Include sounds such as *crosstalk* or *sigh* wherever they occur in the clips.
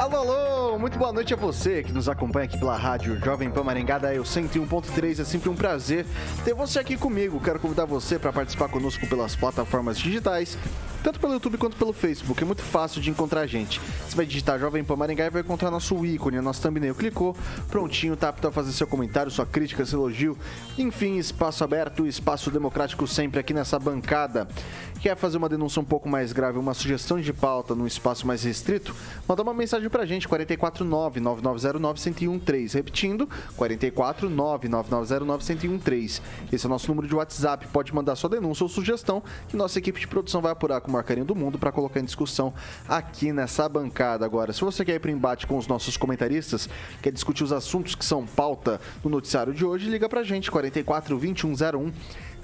Alô, alô, muito boa noite a você que nos acompanha aqui pela rádio Jovem Pan Maringá da Eu 101.3. É sempre um prazer ter você aqui comigo. Quero convidar você para participar conosco pelas plataformas digitais tanto pelo YouTube quanto pelo Facebook. É muito fácil de encontrar a gente. Você vai digitar Jovem Pan Maringá e vai encontrar nosso ícone, nosso thumbnail. Clicou, prontinho, tá apto a fazer seu comentário, sua crítica, seu elogio. Enfim, espaço aberto, espaço democrático sempre aqui nessa bancada. Quer fazer uma denúncia um pouco mais grave, uma sugestão de pauta num espaço mais restrito? Manda uma mensagem pra gente, 449-9909-1013. Repetindo, 449-9909-1013. Esse é o nosso número de WhatsApp. Pode mandar sua denúncia ou sugestão que nossa equipe de produção vai apurar com o maior carinho do mundo para colocar em discussão aqui nessa bancada. Agora, se você quer ir para embate com os nossos comentaristas, quer discutir os assuntos que são pauta no noticiário de hoje, liga para a gente, 44 2101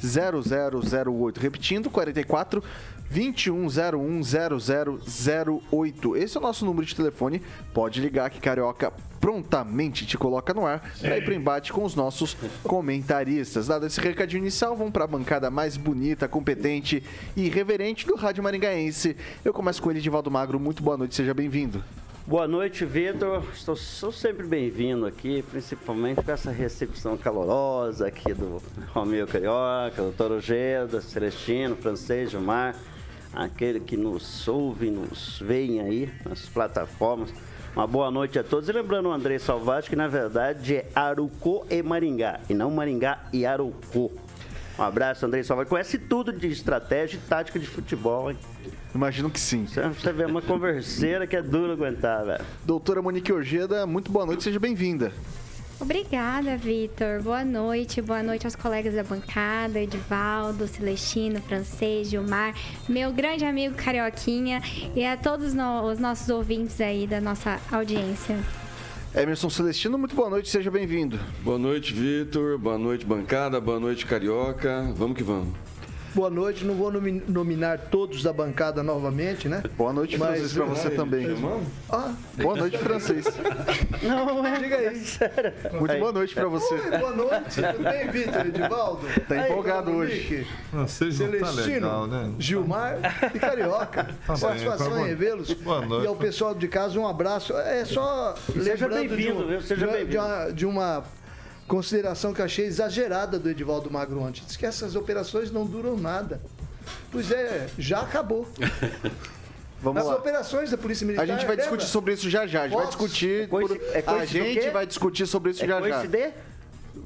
0008. Repetindo, 44 2101 0008. Esse é o nosso número de telefone. Pode ligar que Carioca prontamente te coloca no ar para ir para embate com os nossos comentaristas. Dado esse recadinho inicial, vamos para a bancada mais bonita, competente e irreverente do Rádio Maringaense. Eu começo com ele, Divaldo Magro. Muito boa noite, seja bem-vindo. Boa noite, Vitor. Estou, sou sempre bem-vindo aqui, principalmente com essa recepção calorosa aqui do Romeu Carioca, do Toro Geda, Celestino, Francês, Gilmar, aquele que nos ouve, nos vem aí nas plataformas. Uma boa noite a todos. E lembrando o André Salvati, que na verdade é Arucô e Maringá, e não Maringá e Arucô. Um abraço, André Salvati. Conhece tudo de estratégia e tática de futebol, hein? Imagino que sim. Você vê uma converseira que é duro aguentar, velho. Doutora Monique Ojeda, muito boa noite, seja bem-vinda. Obrigada, Vitor. Boa noite. Boa noite aos colegas da bancada, Edivaldo, Celestino, Francês, Gilmar, meu grande amigo Carioquinha e a todos os nossos ouvintes aí da nossa audiência. Emerson Celestino, muito boa noite, seja bem-vindo. Boa noite, Vitor. Boa noite, bancada. Boa noite, Carioca. Vamos que vamos boa noite. Não vou nominar todos da bancada novamente, né? Boa noite, Mas, francês, para você também. Ah, boa noite, francês. Não, é. Diga aí. Sério. Muito aí. boa noite para você. Oi, boa noite. Tudo bem, Vitor? Edivaldo? Tá empolgado aí, hoje. Francês não tá legal, né? Gilmar e Carioca. Tá Satisfação em revê-los. Boa noite. E ao pessoal de casa, um abraço. É só Seja bem-vindo, viu? Seja bem-vindo. De uma consideração que eu achei exagerada do Edivaldo Magro ontem. Diz que essas operações não duram nada. Pois é, já acabou. *laughs* Vamos As lá. operações da Polícia Militar. A gente vai lembra? discutir sobre isso já já. A gente vai discutir. É por... é a gente vai discutir sobre isso é já já.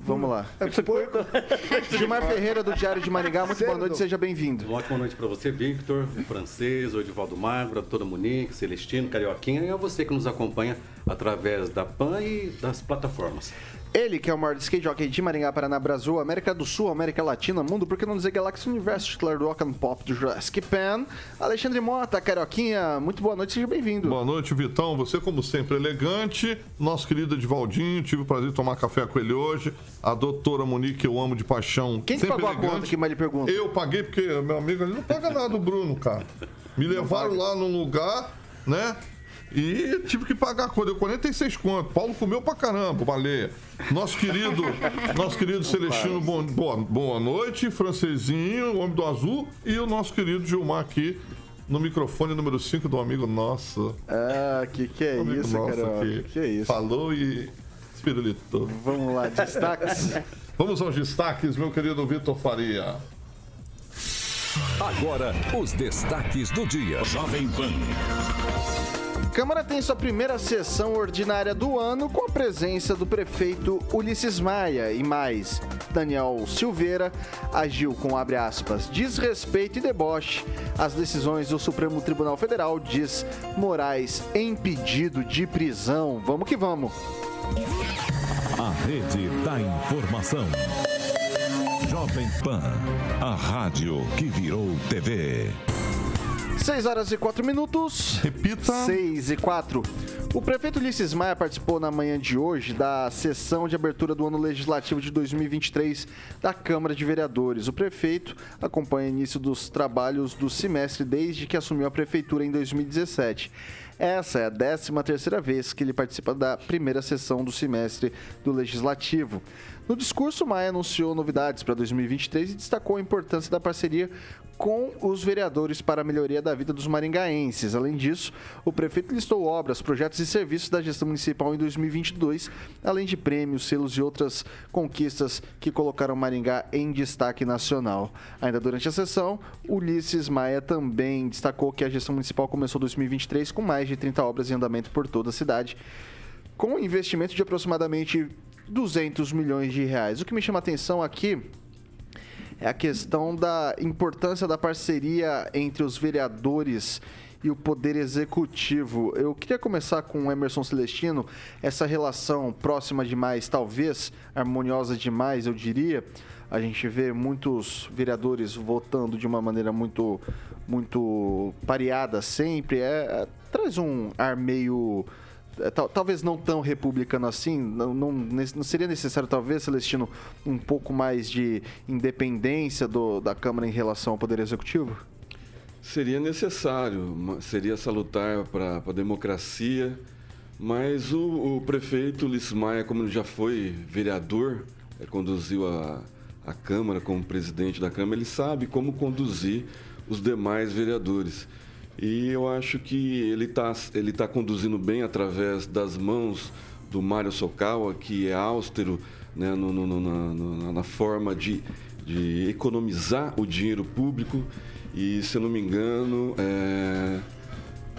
Vamos lá. É *laughs* Gilmar Ferreira, do Diário de Maringá, muito boa noite, seja bem-vindo. Uma ótima noite para você, Victor, o francês, o Edivaldo Magro, a toda Monique, Celestino, Carioquinha e a você que nos acompanha através da PAN e das plataformas. Ele, que é o maior skate jockey de Maringá, Paraná, Brasil, América do Sul, América Latina, Mundo, por que não dizer Galaxy Universo, titular do Rock and Pop do Jurassic Pan. Alexandre Mota, Carioquinha, muito boa noite, seja bem-vindo. Boa noite, Vitão. Você, como sempre, elegante. Nosso querido Edivaldinho, tive o prazer de tomar café com ele hoje. A doutora Monique, que eu amo de paixão. Quem que pagou elegante. a conta que mais lhe pergunta? Eu paguei, porque meu amigo ele não paga nada, o Bruno, cara. Me levaram lá num lugar, né? E tive que pagar a deu 46 conto. Paulo comeu pra caramba, baleia. Nosso querido, nosso querido Celestino, bom, boa, boa noite. Francesinho, o Homem do Azul. E o nosso querido Gilmar aqui, no microfone número 5 do amigo nosso. Ah, que que é isso, cara? Que, que é isso? Falou e espirulitou. Vamos lá, destaques. *laughs* Vamos aos destaques, meu querido Vitor Faria. Agora, os destaques do dia. Jovem Pan. Câmara tem sua primeira sessão ordinária do ano com a presença do prefeito Ulisses Maia e mais. Daniel Silveira agiu com, abre aspas, desrespeito e deboche às decisões do Supremo Tribunal Federal, diz Moraes, em pedido de prisão. Vamos que vamos. A rede da informação. Jovem Pan, a rádio que virou TV. 6 horas e 4 minutos. Repita. 6 e 4. O prefeito Ulisses Maia participou na manhã de hoje da sessão de abertura do ano legislativo de 2023 da Câmara de Vereadores. O prefeito acompanha o início dos trabalhos do semestre desde que assumiu a prefeitura em 2017. Essa é a 13 terceira vez que ele participa da primeira sessão do semestre do Legislativo. No discurso, Maia anunciou novidades para 2023 e destacou a importância da parceria com os vereadores para a melhoria da vida dos maringaenses. Além disso, o prefeito listou obras, projetos e serviços da gestão municipal em 2022, além de prêmios, selos e outras conquistas que colocaram Maringá em destaque nacional. Ainda durante a sessão, Ulisses Maia também destacou que a gestão municipal começou 2023 com mais de 30 obras em andamento por toda a cidade, com investimento de aproximadamente 200 milhões de reais. O que me chama a atenção aqui é a questão da importância da parceria entre os vereadores e o poder executivo. Eu queria começar com o Emerson Celestino, essa relação próxima demais, talvez harmoniosa demais, eu diria. A gente vê muitos vereadores votando de uma maneira muito muito pareada sempre. É, é traz um ar meio é, talvez não tão republicano assim, não, não, não, seria necessário, talvez, Celestino, um pouco mais de independência do, da Câmara em relação ao Poder Executivo? Seria necessário, seria salutar para a democracia, mas o, o prefeito Lismaia, como já foi vereador, é, conduziu a, a Câmara como presidente da Câmara, ele sabe como conduzir os demais vereadores. E eu acho que ele está ele tá conduzindo bem através das mãos do Mário Sokawa, que é austero né, no, no, no, na, forma de, de economizar o dinheiro público. E, se eu não me engano, é,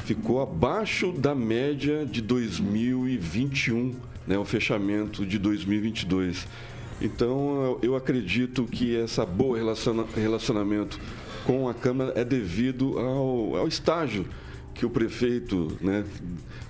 ficou abaixo da média de 2021, né, o fechamento de 2022. Então, eu acredito que essa boa relaciona, relacionamento com a Câmara é devido ao, ao estágio que o prefeito né,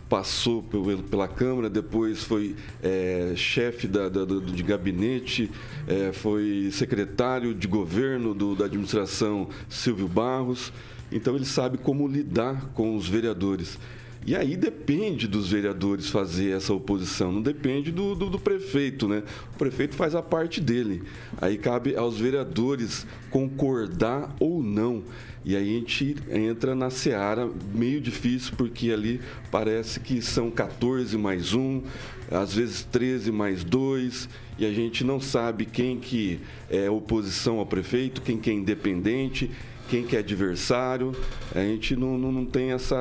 passou pela Câmara, depois foi é, chefe da, da, de gabinete, é, foi secretário de governo do, da administração Silvio Barros. Então ele sabe como lidar com os vereadores. E aí depende dos vereadores fazer essa oposição, não depende do, do, do, prefeito, né? O prefeito faz a parte dele. Aí cabe aos vereadores concordar ou não. E aí a gente entra na seara meio difícil, porque ali parece que são 14 mais 1, às vezes 13 mais 2, e a gente não sabe quem que é oposição ao prefeito, quem que é independente quem que é adversário. A gente não, não, não tem essa,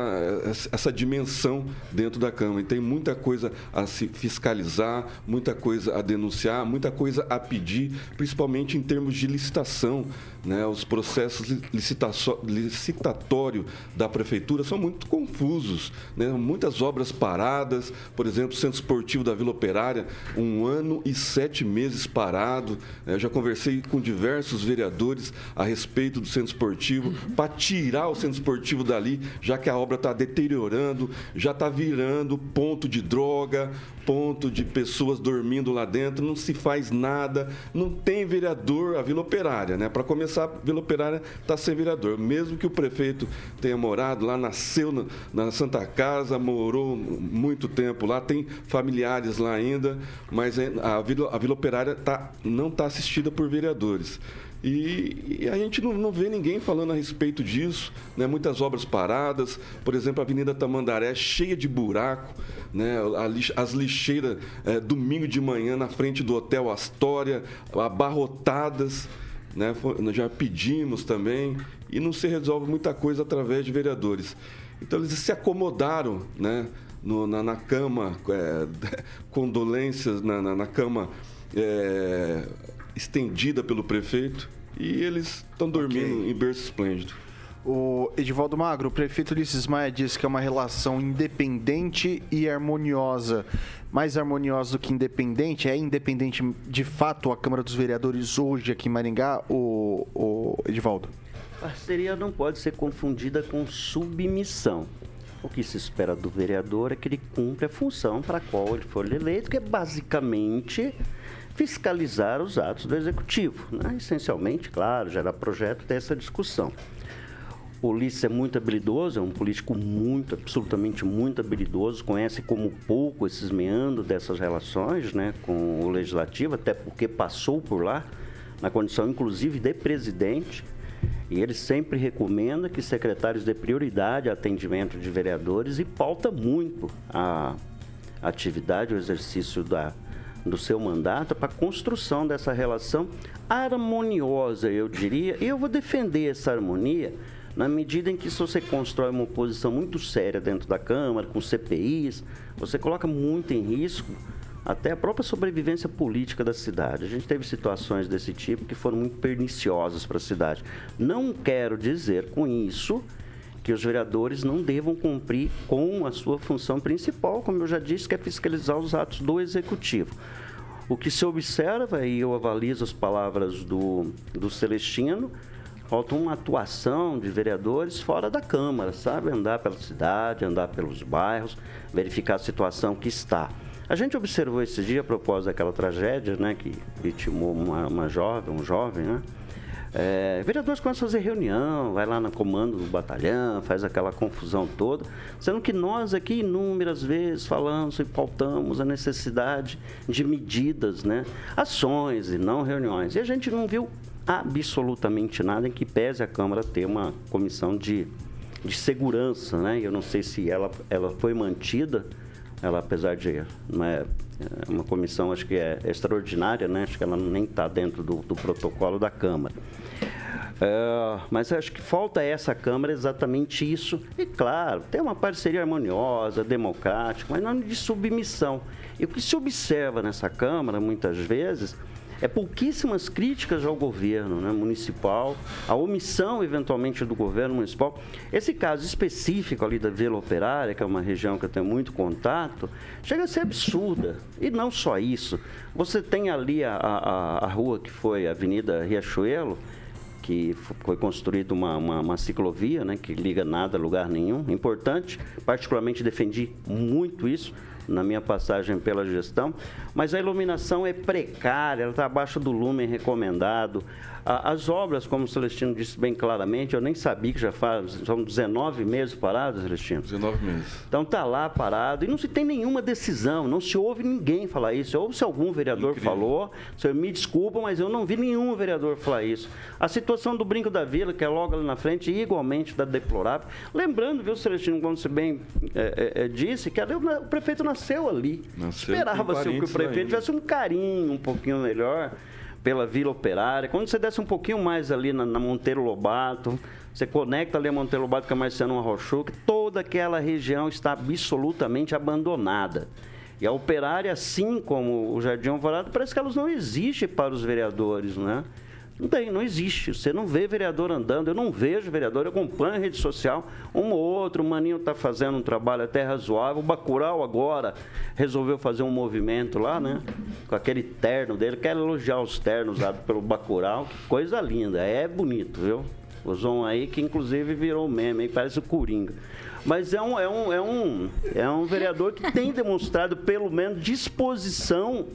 essa dimensão dentro da Câmara. E tem muita coisa a se fiscalizar, muita coisa a denunciar, muita coisa a pedir, principalmente em termos de licitação. Né? Os processos licitatórios da prefeitura são muito confusos. Né? Muitas obras paradas, por exemplo, o Centro Esportivo da Vila Operária, um ano e sete meses parado. Eu já conversei com diversos vereadores a respeito do Centro Esportivo, para tirar o Centro Esportivo dali, já que a obra está deteriorando, já está virando ponto de droga, ponto de pessoas dormindo lá dentro, não se faz nada, não tem vereador, a Vila Operária, né? Para começar, a Vila Operária está sem vereador. Mesmo que o prefeito tenha morado lá, nasceu na, na Santa Casa, morou muito tempo lá, tem familiares lá ainda, mas a Vila, a Vila Operária tá, não está assistida por vereadores. E, e, a gente não, não, vê ninguém falando a respeito disso, né? muitas obras paradas, por exemplo, a Avenida Tamandaré cheia de buraco, né? as lixeiras é, domingo de manhã na frente do Hotel Astoria, abarrotadas, né? já pedimos também, e não se resolve muita coisa através de vereadores. Então eles se acomodaram né? No, na, na, cama, é, *laughs* condolências na, na, na cama. É, estendida pelo prefeito e eles estão dormindo okay. em berço esplêndido. O Edivaldo Magro, o prefeito Ulisses Maia disse que é uma relação independente e harmoniosa. Mais harmoniosa do que independente? É independente de fato a Câmara dos Vereadores hoje aqui em Maringá, o, o Edivaldo? Parceria não pode ser confundida com submissão. O que se espera do vereador é que ele cumpra a função para a qual ele for eleito, que é basicamente fiscalizar os atos do executivo. Né? Essencialmente, claro, gerar projeto, ter essa discussão. Ulisses é muito habilidoso, é um político muito, absolutamente muito habilidoso, conhece como pouco esses meandros dessas relações né, com o legislativo, até porque passou por lá, na condição inclusive de presidente. E ele sempre recomenda que secretários dê prioridade ao atendimento de vereadores e pauta muito a atividade, o exercício da, do seu mandato para a construção dessa relação harmoniosa, eu diria. E eu vou defender essa harmonia na medida em que se você constrói uma oposição muito séria dentro da Câmara, com CPIs, você coloca muito em risco até a própria sobrevivência política da cidade. A gente teve situações desse tipo que foram muito perniciosas para a cidade. Não quero dizer com isso que os vereadores não devam cumprir com a sua função principal, como eu já disse, que é fiscalizar os atos do executivo. O que se observa, e eu avalizo as palavras do, do Celestino, falta uma atuação de vereadores fora da Câmara, sabe? Andar pela cidade, andar pelos bairros, verificar a situação que está. A gente observou esse dia, a propósito daquela tragédia, né, que vitimou uma, uma jovem, um jovem, né? É, vereadores começam a fazer reunião, vai lá no comando do batalhão, faz aquela confusão toda, sendo que nós aqui inúmeras vezes falamos e pautamos a necessidade de medidas, né? ações e não reuniões. E a gente não viu absolutamente nada em que pese a Câmara ter uma comissão de, de segurança, né? Eu não sei se ela, ela foi mantida, ela apesar de não é, é uma comissão acho que é extraordinária, né? Acho que ela nem está dentro do, do, protocolo da Câmara. É, mas acho que falta essa Câmara exatamente isso. E claro, tem uma parceria harmoniosa, democrática, mas não de submissão. E o que se observa nessa Câmara, muitas vezes, é pouquíssimas críticas ao governo né, municipal, a omissão eventualmente do governo municipal. Esse caso específico ali da Vila Operária, que é uma região que eu tenho muito contato, chega a ser absurda. E não só isso. Você tem ali a, a, a rua que foi a Avenida Riachuelo, que foi construída uma, uma, uma, ciclovia, né, que liga nada a lugar nenhum, importante, particularmente defendi muito isso, na minha passagem pela gestão, mas a iluminação é precária, ela está abaixo do lumen recomendado. As obras, como o Celestino disse bem claramente, eu nem sabia que já faz, são 19 meses parados, Celestino. 19 meses. Então está lá parado e não se tem nenhuma decisão, não se ouve ninguém falar isso. Ou se algum vereador Incrível. falou, senhor, me desculpa, mas eu não vi nenhum vereador falar isso. A situação do Brinco da Vila, que é logo ali na frente, igualmente está deplorável. Lembrando, viu, Celestino, como você bem é, é, é disse, que o prefeito nasceu ali. Esperava-se que o prefeito tivesse um carinho um pouquinho melhor pela Vila Operária. Quando você desce um pouquinho mais ali na, na Monteiro Lobato, você conecta ali a Monteiro Lobato com a Marciano Arrochuca, toda aquela região está absolutamente abandonada. E a Operária, assim como o Jardim Alvorada, parece que elas não existem para os vereadores, né? Não tem, não existe. Você não vê vereador andando, eu não vejo vereador, eu acompanho a rede social, um ou outro, o Maninho está fazendo um trabalho até razoável. O Bacurau agora resolveu fazer um movimento lá, né? Com aquele terno dele. Quero elogiar os ternos usados pelo Bacurau, que coisa linda, é bonito, viu? O Zon aí, que inclusive virou meme, aí parece o Coringa. Mas é um, é, um, é, um, é um vereador que tem demonstrado, pelo menos, disposição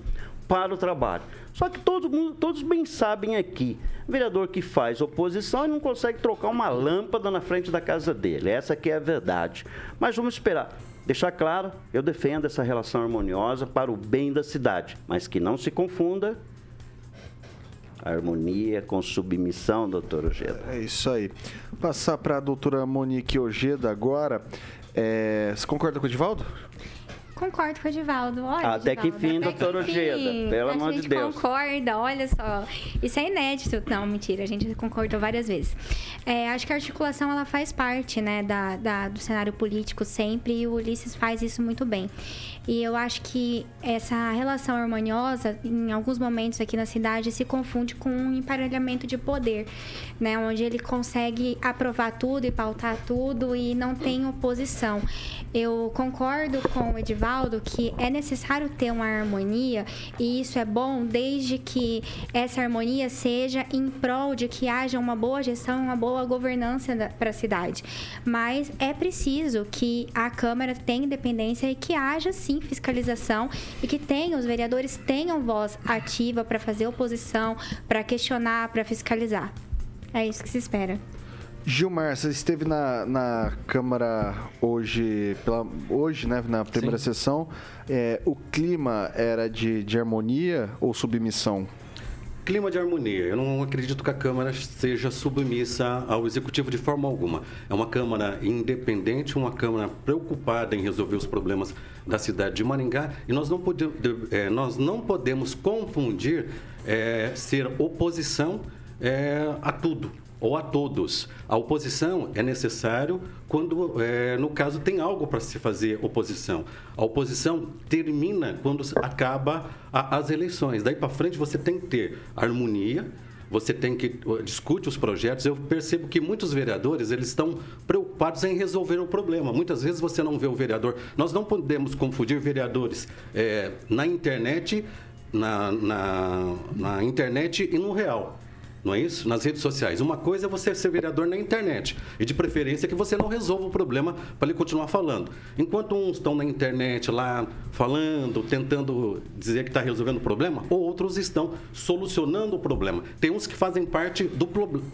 para o trabalho. Só que todo mundo, todos bem sabem aqui, vereador que faz oposição e não consegue trocar uma lâmpada na frente da casa dele. Essa aqui é a verdade. Mas vamos esperar. Deixar claro, eu defendo essa relação harmoniosa para o bem da cidade, mas que não se confunda harmonia com submissão, doutor Ojeda. É isso aí. Vou passar para a doutora Monique Ojeda agora. É, você concorda com o Edivaldo? Concordo com o Edivaldo. Olha, até Edivaldo, que enfim, doutor Ojeda. Pelo amor de Deus. A gente concorda, olha só. Isso é inédito. Não, mentira, a gente concordou várias vezes. É, acho que a articulação ela faz parte né, da, da, do cenário político sempre e o Ulisses faz isso muito bem. E eu acho que essa relação harmoniosa, em alguns momentos aqui na cidade, se confunde com um emparelhamento de poder, né? Onde ele consegue aprovar tudo e pautar tudo e não tem oposição. Eu concordo com o Edivaldo que é necessário ter uma harmonia e isso é bom desde que essa harmonia seja em prol de que haja uma boa gestão, uma boa governança para a cidade. Mas é preciso que a Câmara tenha independência e que haja sim fiscalização e que tenha, os vereadores tenham voz ativa para fazer oposição, para questionar, para fiscalizar. É isso que se espera. Gilmar, você esteve na, na Câmara hoje, pela, hoje, né, na primeira Sim. sessão. É, o clima era de, de harmonia ou submissão? Clima de harmonia. Eu não acredito que a Câmara seja submissa ao Executivo de forma alguma. É uma Câmara independente, uma Câmara preocupada em resolver os problemas da cidade de Maringá e nós não, pode, é, nós não podemos confundir é, ser oposição é, a tudo ou a todos. A oposição é necessário quando, é, no caso, tem algo para se fazer oposição. A oposição termina quando acaba a, as eleições. Daí para frente você tem que ter harmonia, você tem que discute os projetos. Eu percebo que muitos vereadores eles estão preocupados em resolver o problema. Muitas vezes você não vê o vereador. Nós não podemos confundir vereadores é, na internet, na, na, na internet e no real não é isso? Nas redes sociais. Uma coisa é você ser vereador na internet e de preferência que você não resolva o problema para ele continuar falando. Enquanto uns estão na internet lá falando, tentando dizer que está resolvendo o problema, outros estão solucionando o problema. Tem uns que fazem parte do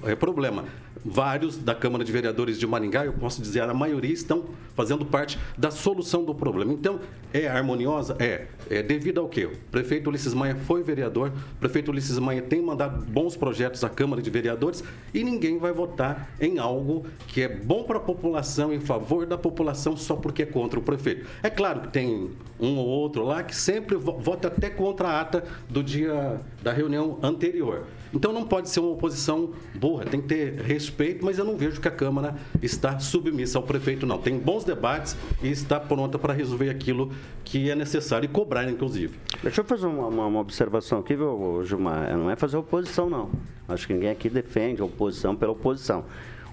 é, problema vários da Câmara de Vereadores de Maringá, eu posso dizer, a maioria estão fazendo parte da solução do problema. Então, é harmoniosa? É. é devido ao quê? O prefeito Ulisses Maia foi vereador, o prefeito Ulisses Maia tem mandado bons projetos à Câmara de Vereadores e ninguém vai votar em algo que é bom para a população, em favor da população, só porque é contra o prefeito. É claro que tem um ou outro lá que sempre vota até contra a ata do dia da reunião anterior. Então não pode ser uma oposição burra, tem que ter respeito, mas eu não vejo que a Câmara está submissa ao prefeito, não. Tem bons debates e está pronta para resolver aquilo que é necessário e cobrar, inclusive. Deixa eu fazer uma, uma, uma observação aqui, viu, Gilmar? Não é fazer oposição, não. Acho que ninguém aqui defende a oposição pela oposição.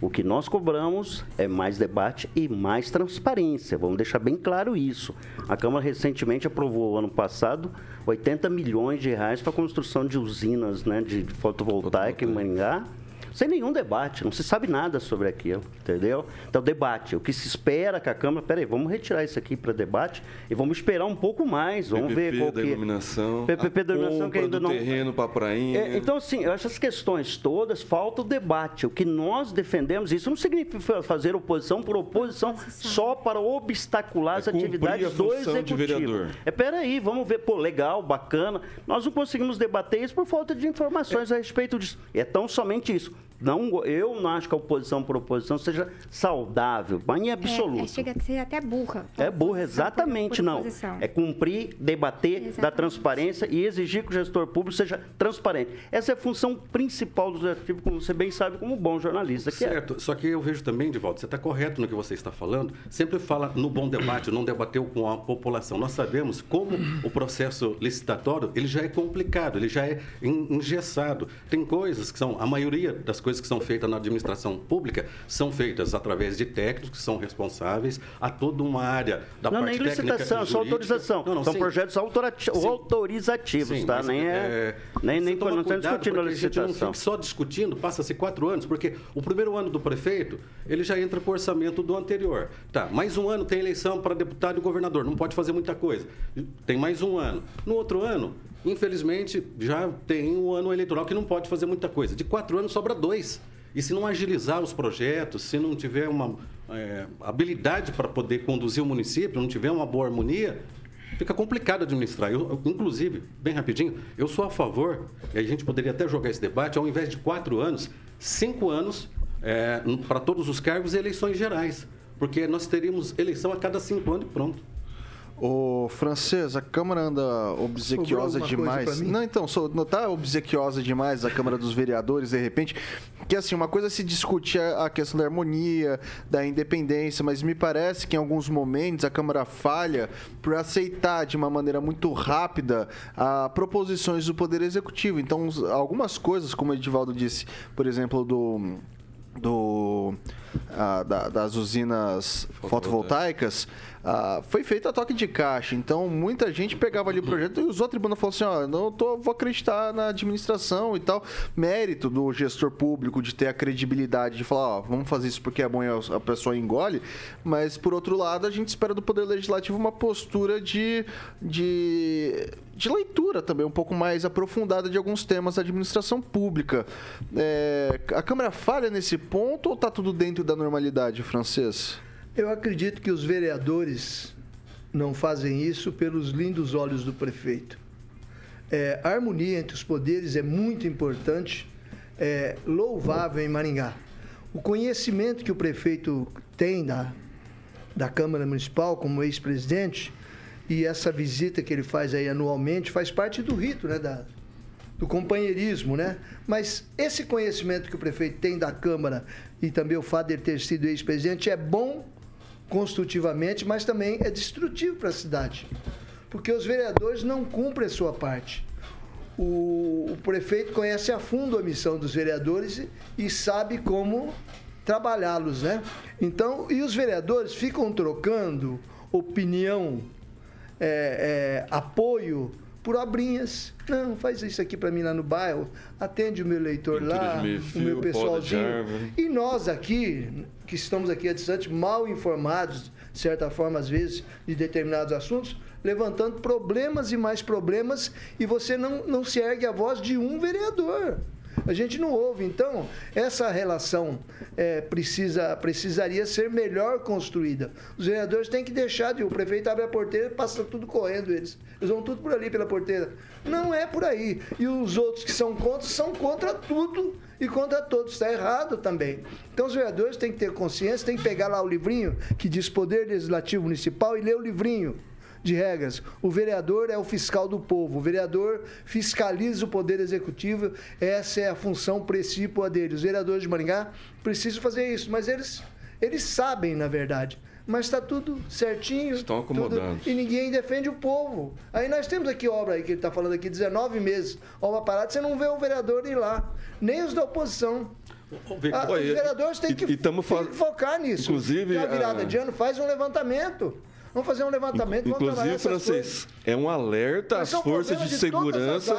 O que nós cobramos é mais debate e mais transparência. Vamos deixar bem claro isso. A Câmara recentemente aprovou, ano passado, 80 milhões de reais para a construção de usinas né, de fotovoltaica em Maringá sem nenhum debate, não se sabe nada sobre aquilo, entendeu? Então, debate, o que se espera que a Câmara, peraí, vamos retirar isso aqui para debate e vamos esperar um pouco mais, vamos PPP ver qual da que... iluminação, PPP da iluminação que ainda do não... terreno para a prainha. É, então, assim, eu acho essas questões todas, falta o debate, o que nós defendemos, isso não significa fazer oposição por oposição só para obstacular é as atividades do Executivo. É, peraí, vamos ver, pô, legal, bacana, nós não conseguimos debater isso por falta de informações é. a respeito disso. É tão somente isso não, eu não acho que a oposição por oposição seja saudável, mas em absoluto. É, é, chega a ser até burra. É burra, exatamente por, por não. É cumprir, debater, exatamente. dar transparência e exigir que o gestor público seja transparente. Essa é a função principal do executivo, como você bem sabe, como bom jornalista. Que é. certo, é. só que eu vejo também, de volta, você está correto no que você está falando, sempre fala no bom debate, não debateu com a população. Nós sabemos como o processo licitatório, ele já é complicado, ele já é engessado. Tem coisas que são, a maioria das coisas coisas que são feitas na administração pública são feitas através de técnicos que são responsáveis a toda uma área da não, parte nem licitação, só autorização. Não, não, são sim. projetos autorizativos, sim, tá? Nem é, é nem nem não estamos discutindo a licitação. A gente não fica só discutindo, passa-se quatro anos, porque o primeiro ano do prefeito ele já entra com o orçamento do anterior. Tá, mais um ano tem eleição para deputado e governador, não pode fazer muita coisa. Tem mais um ano. No outro ano infelizmente, já tem um ano eleitoral que não pode fazer muita coisa. De quatro anos sobra dois. E se não agilizar os projetos, se não tiver uma é, habilidade para poder conduzir o município, não tiver uma boa harmonia, fica complicado administrar. Eu, inclusive, bem rapidinho, eu sou a favor, e a gente poderia até jogar esse debate, ao invés de quatro anos, cinco anos é, para todos os cargos e eleições gerais. Porque nós teríamos eleição a cada cinco anos e pronto. Ô, francês, a Câmara anda obsequiosa demais. Não, então, não tá obsequiosa demais a Câmara dos Vereadores, de repente. Que assim, uma coisa é se discute a questão da harmonia, da independência, mas me parece que em alguns momentos a Câmara falha por aceitar de uma maneira muito rápida a proposições do Poder Executivo. Então, algumas coisas, como o Edivaldo disse, por exemplo, do do, ah, da, das usinas fotovoltaicas, ah, foi feito a toque de caixa. Então, muita gente pegava ali o projeto e usou a tribuna e falou assim: ó, não tô, vou acreditar na administração e tal. Mérito do gestor público de ter a credibilidade de falar: ó, vamos fazer isso porque é bom e a pessoa engole. Mas, por outro lado, a gente espera do Poder Legislativo uma postura de, de, de leitura também, um pouco mais aprofundada de alguns temas da administração pública. É, a Câmara falha nesse ponto ou está tudo dentro da normalidade, francês? Eu acredito que os vereadores não fazem isso pelos lindos olhos do prefeito. É, a harmonia entre os poderes é muito importante, é louvável em Maringá. O conhecimento que o prefeito tem da, da Câmara Municipal como ex-presidente e essa visita que ele faz aí anualmente faz parte do rito, né, da, do companheirismo, né? Mas esse conhecimento que o prefeito tem da Câmara e também o fato de ele ter sido ex-presidente é bom construtivamente, mas também é destrutivo para a cidade, porque os vereadores não cumprem a sua parte. O, o prefeito conhece a fundo a missão dos vereadores e, e sabe como trabalhá-los, né? Então, e os vereadores ficam trocando opinião, é, é, apoio por obrinhas. Não, faz isso aqui para mim lá no bairro, atende o meu eleitor Pintura lá, o meu pessoalzinho. E nós aqui, que estamos aqui a distante, mal informados, de certa forma, às vezes, de determinados assuntos, levantando problemas e mais problemas, e você não, não se ergue a voz de um vereador. A gente não ouve. Então, essa relação é, precisa, precisaria ser melhor construída. Os vereadores têm que deixar de. O prefeito abre a porteira e passa tudo correndo eles. Eles vão tudo por ali pela porteira. Não é por aí. E os outros que são contra, são contra tudo e contra todos. Está errado também. Então os vereadores têm que ter consciência, têm que pegar lá o livrinho que diz Poder Legislativo Municipal e ler o livrinho de regras. O vereador é o fiscal do povo. O vereador fiscaliza o poder executivo. Essa é a função precípua dele. Os vereadores de Maringá precisam fazer isso, mas eles, eles sabem, na verdade. Mas está tudo certinho. Estão acomodados. Tudo, e ninguém defende o povo. Aí nós temos aqui obra aí, que ele está falando aqui, 19 meses, obra parada, você não vê o vereador ir lá. Nem os da oposição. Ah, os vereadores têm que, e, e têm que focar nisso. Inclusive, Na virada a... de ano, faz um levantamento. Vamos fazer um levantamento. Inclusive, francês, é um alerta às forças de, de segurança.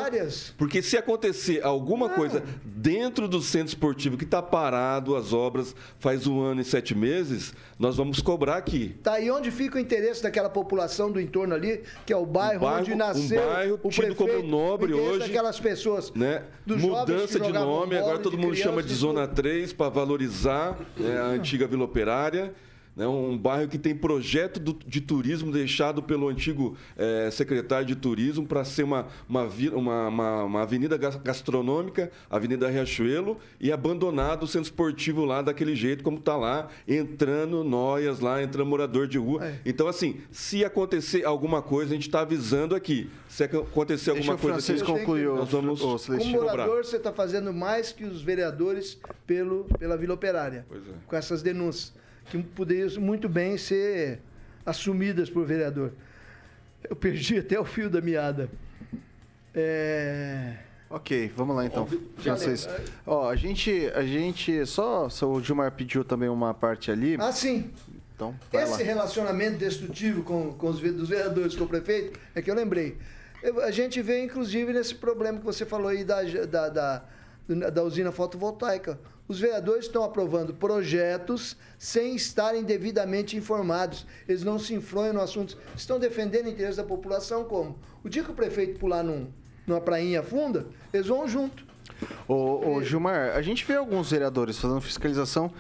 Porque se acontecer alguma Não. coisa dentro do centro esportivo que está parado, as obras faz um ano e sete meses, nós vamos cobrar aqui. Tá aí onde fica o interesse daquela população do entorno ali, que é o bairro, um bairro onde nasceu. Um bairro o tido como nobre hoje. Daquelas pessoas. Né? Mudança de nome, agora todo mundo chama de Zona 3 para valorizar né, a antiga Vila Operária né, um bairro que tem projeto do, de turismo deixado pelo antigo é, secretário de turismo para ser uma, uma, uma, uma, avenida gastronômica, Avenida Riachuelo, e abandonado o centro esportivo lá daquele jeito como está lá, entrando noias lá, entrando morador de rua. É. Então, assim, se acontecer alguma coisa, a gente está avisando aqui. Se acontecer alguma Deixa coisa aqui, concluiu, nós vamos. O, como morador, você está fazendo mais que os vereadores pelo, pela Vila Operária. É. Com essas denúncias que poderiam muito bem ser assumidas por vereador. Eu perdi até o fio da meada. É... Ok, vamos lá então. Francês. Ó, a gente, a gente só, o Gilmar pediu também uma parte ali. Ah, sim. Então, Esse lá. relacionamento destrutivo com, com os dos vereadores com o prefeito é que eu lembrei. Eu, a gente vê, inclusive, nesse problema que você falou aí da, da, da, da usina fotovoltaica os vereadores estão aprovando projetos sem estarem devidamente informados. Eles não se influem no assunto. Estão defendendo o interesse da população como? O dia que o prefeito pular num, numa prainha funda, eles vão junto. Ô, ô, Gilmar, a gente vê alguns vereadores fazendo fiscalização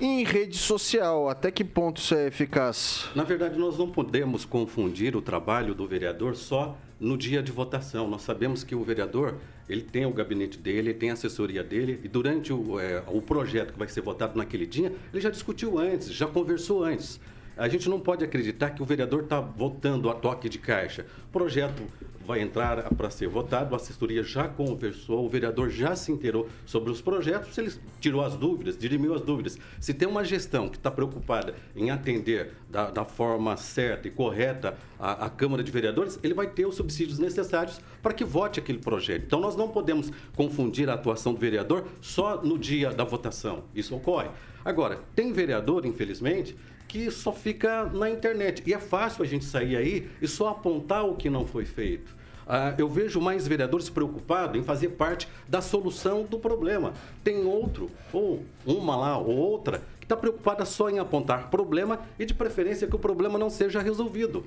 em rede social. Até que ponto isso é eficaz? Na verdade, nós não podemos confundir o trabalho do vereador só no dia de votação. Nós sabemos que o vereador ele tem o gabinete dele, ele tem a assessoria dele, e durante o, é, o projeto que vai ser votado naquele dia, ele já discutiu antes, já conversou antes. A gente não pode acreditar que o vereador está votando a toque de caixa. Projeto vai entrar para ser votado, a assessoria já conversou, o vereador já se inteirou sobre os projetos, ele tirou as dúvidas, dirimiu as dúvidas. Se tem uma gestão que está preocupada em atender da, da, forma certa e correta a, a Câmara de Vereadores, ele vai ter os subsídios necessários para que vote aquele projeto. Então, nós não podemos confundir a atuação do vereador só no dia da votação. Isso ocorre. Agora, tem vereador, infelizmente, que só fica na internet. E é fácil a gente sair aí e só apontar o que não foi feito. Ah, eu vejo mais vereadores preocupados em fazer parte da solução do problema. Tem outro, ou uma lá, ou outra, que está preocupada só em apontar problema e, de preferência, que o problema não seja resolvido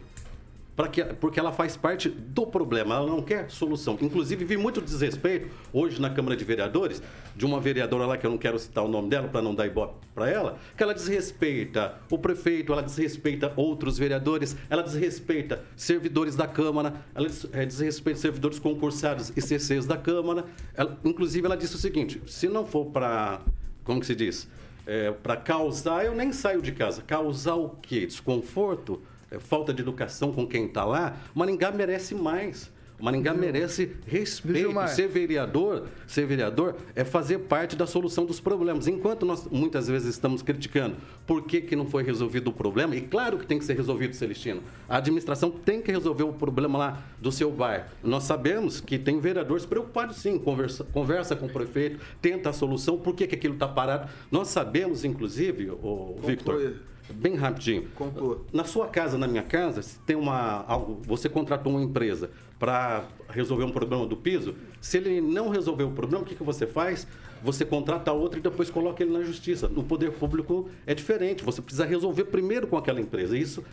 que, porque ela faz parte do problema, ela não quer solução. Inclusive, vi muito desrespeito hoje na Câmara de Vereadores, de uma vereadora lá, que eu não quero citar o nome dela para não dar ibope para ela, que ela desrespeita o prefeito, ela desrespeita outros vereadores, ela desrespeita servidores da Câmara, ela eh, desrespeita servidores concursados e CCs da Câmara. Ela, inclusive, ela disse o seguinte: se não for para. Como que se diz? É, para causar, eu nem saio de casa. Causar o quê? Desconforto? É, falta de educação com quem está lá, Maringá merece mais. Maringá merece respeito. Ser vereador, ser vereador é fazer parte da solução dos problemas. Enquanto nós muitas vezes estamos criticando por que, que não foi resolvido o problema, e claro que tem que ser resolvido, Celestino. A administração tem que resolver o problema lá do seu bairro. Nós sabemos que tem vereadores preocupados sim, conversa, conversa com o prefeito, tenta a solução, por que, que aquilo está parado. Nós sabemos, inclusive, o Victor bem rapidinho. Conclua. Na sua casa, na minha casa, se tem uma, você contratou uma empresa para resolver um problema do piso, se ele não resolver o problema, o que, que você faz? Você contrata outro e depois coloca ele na justiça. No poder público é diferente. Você precisa resolver primeiro com aquela empresa. Isso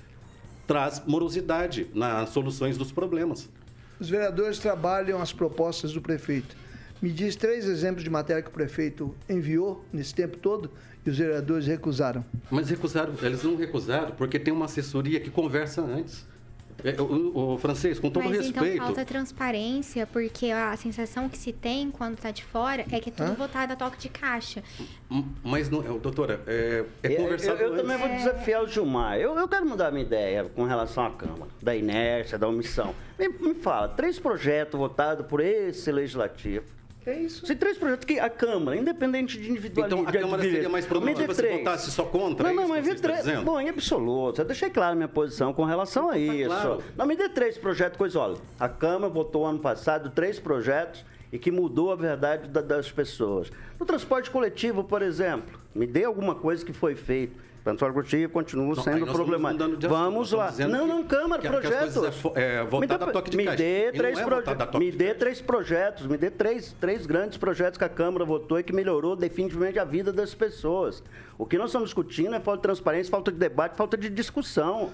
traz morosidade nas soluções dos problemas. Os vereadores trabalham as propostas do prefeito. Me diz três exemplos de matéria que o prefeito enviou nesse tempo todo e os vereadores recusaram. Mas recusaram, eles não recusaram porque tem uma assessoria que conversa antes. É, o, o, francês, com todo Mas respeito. Então falta transparência, porque a sensação que se tem quando está de fora é que é tudo Hã? votado a toque de caixa. Mas, não, doutora, é, é conversado. Eu, eu, eu também vou desafiar o Gilmar. Eu, eu quero mudar minha ideia com relação à Câmara, da inércia, da omissão. Me, me fala, três projetos votados por esse legislativo é isso. Se três projetos que a Câmara, independente de individualidade... Então a Câmara seria mais produtiva se votasse só contra? Não, não, é mas me dê três. Bom, em absoluto. Eu deixei claro a minha posição com relação a tá isso. Claro. Não, me dê três projetos, coisa, olha. A Câmara votou ano passado três projetos e que mudou a verdade das pessoas. No transporte coletivo, por exemplo, me dê alguma coisa que foi feito Transporte coletivo continua sendo problemático. Vamos lá. Não, não, Câmara, que, projetos. Que é, é me dê, toque de me dê três, é proje me dê três projetos, me dê três, três grandes projetos que a Câmara votou e que melhorou definitivamente a vida das pessoas. O que nós estamos discutindo é falta de transparência, falta de debate, falta de discussão.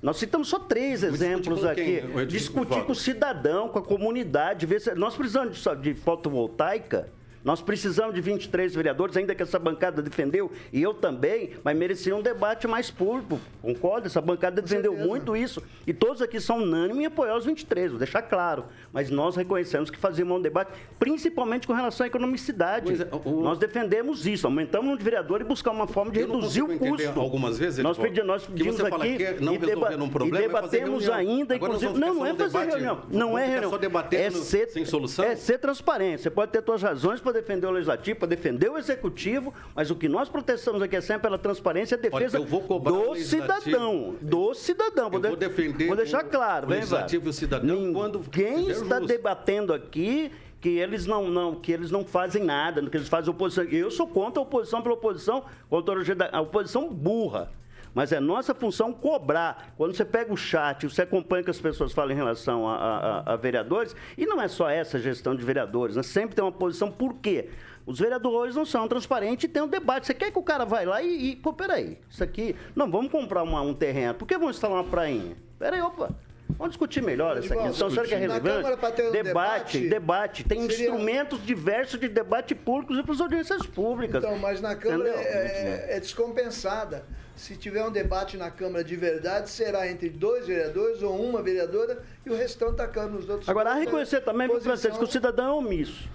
Nós citamos só três exemplos aqui. Discutir com o cidadão, com a comunidade, ver se... nós precisamos de, de fotovoltaica nós precisamos de 23 vereadores, ainda que essa bancada defendeu, e eu também, mas merecia um debate mais público. Concordo? Essa bancada defendeu muito isso. E todos aqui são unânimes em apoiar os 23, vou deixar claro. Mas nós reconhecemos que fazíamos um debate, principalmente com relação à economicidade. É, o... Nós defendemos isso, aumentamos o número de vereadores e buscar uma forma de eu reduzir o custo. Algumas vezes, nós pedimos, nós pedimos aqui que não e, deba um problema, e debatemos é ainda, inclusive. Não, não é fazer debate, reunião. Não é reunião. É ser, sem solução? É ser transparente. Você pode ter suas razões para defender o legislativo, para defender o executivo, mas o que nós protestamos aqui é sempre pela transparência e defesa do cidadão. Do cidadão. Vou, vou defender vou deixar claro, o legislativo e o cidadão Ninguém quando está justo. debatendo aqui que eles não, não, que eles não fazem nada, que eles fazem oposição. Eu sou contra a oposição pela oposição, contra a oposição burra. Mas é nossa função cobrar. Quando você pega o chat, você acompanha o que as pessoas falam em relação a, a, a vereadores, e não é só essa gestão de vereadores, né? sempre tem uma posição. Por quê? Os vereadores não são transparentes e tem um debate. Você quer que o cara vai lá e, e pô, peraí, isso aqui, não, vamos comprar uma, um terreno, por que vamos instalar uma prainha? Peraí, opa, Vamos discutir melhor essa questão. Será que é relevante? Um debate, debate, debate, Tem seria... instrumentos diversos de debate públicos e para as audiências públicas. Então, mas na Câmara é, é, é, descompensada. Se tiver um debate na Câmara de verdade, será entre dois vereadores ou uma vereadora e o restante da Câmara. Os outros Agora, há reconhecer também, posição... Francisco, que o cidadão é omisso.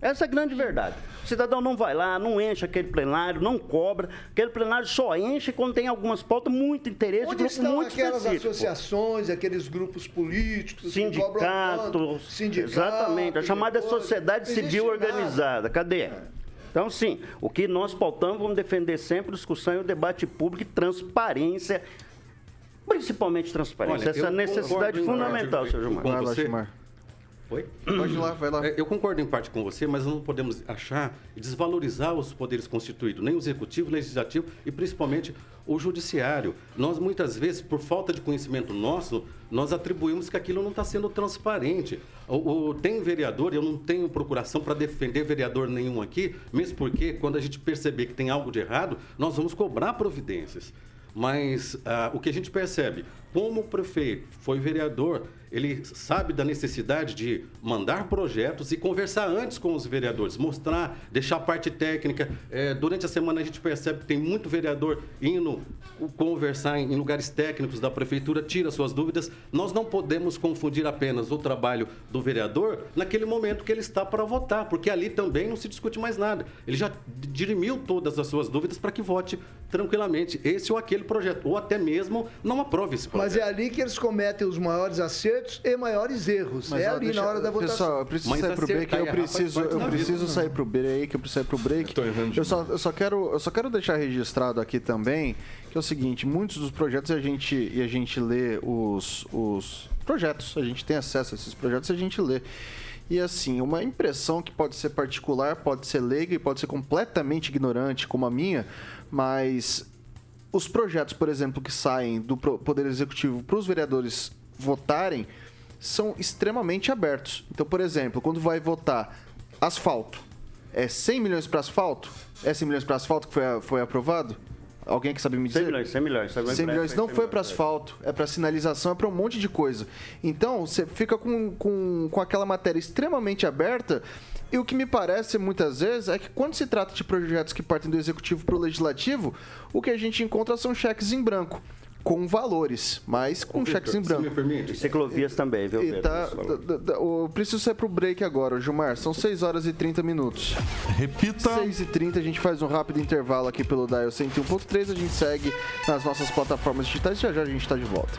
Essa é a grande verdade. O cidadão não vai lá, não enche aquele plenário, não cobra. Aquele plenário só enche quando tem algumas pautas muito interesse Onde de grupo estão muito aquelas específico. associações, aqueles grupos políticos, Sindicatos, exatamente, a chamada depois- sociedade civil nada. organizada. Cadê? Então, sim, o que nós pautamos, vamos defender sempre a discussão e o debate público e transparência, principalmente transparência. Olha, Essa necessidade fundamental, seu Gilmar. com você. Gilmar. Oi? Pode ir lá, vai lá. É, Eu concordo em parte com você, mas não podemos achar e desvalorizar os poderes constituídos, nem o executivo, nem o legislativo e principalmente o judiciário. Nós muitas vezes, por falta de conhecimento nosso, nós atribuímos que aquilo não está sendo transparente. O, o- tem vereador, eu não tenho procuração para defender vereador nenhum aqui, mesmo porque quando a gente perceber que tem algo de errado, nós vamos cobrar providências. Mas ah, o que a gente percebe, como o prefeito foi vereador, ele sabe da necessidade de mandar projetos e conversar antes com os vereadores, mostrar, deixar a parte técnica. Eh, durante a semana a gente percebe que tem muito vereador indo conversar em, em lugares técnicos da prefeitura, tira suas dúvidas. Nós não podemos confundir apenas o trabalho do vereador naquele momento que ele está para votar, porque ali também não se discute mais nada. Ele já dirimiu todas as suas dúvidas para que vote tranquilamente esse ou aquele projeto, ou até mesmo não aprove esse projeto. Mas é ali que eles cometem os maiores acertos e maiores erros. Mas, é ó, ali deixa- na hora da votação. Pessoal, eu preciso Mas sair pro break, eu e preciso, eu preciso sair pro break, eu preciso sair pro break. Errando Eu só, eu só quero, eu só quero deixar registrado aqui também que é o seguinte, muitos dos projetos a gente e a gente lê os, os projetos, a gente tem acesso a esses projetos e a gente lê. E assim, uma impressão que pode ser particular, pode ser leiga e pode ser completamente ignorante, como a minha, mas os projetos, por exemplo, que saem do Poder Executivo para os vereadores votarem são extremamente abertos. Então, por exemplo, quando vai votar asfalto, é 100 milhões para asfalto? É 100 milhões para asfalto que foi, foi aprovado? Alguém que sabe me dizer? 100 milhões, 100 milhões. 100 milhões não foi para asfalto, é para sinalização, é para um monte de coisa. Então, você fica com, com, com aquela matéria extremamente aberta. E o que me parece muitas vezes é que quando se trata de projetos que partem do executivo para o legislativo, o que a gente encontra são cheques em branco, com valores, mas com cheques em Se me branco. permite, E ciclovias também, viu, E tá, eu preciso sair pro break agora, Gilmar. São 6 horas e 30 minutos. Repita. 6 e 30 a gente faz um rápido intervalo aqui pelo Dial 101.3. A gente segue nas nossas plataformas digitais. Já já a gente está de volta.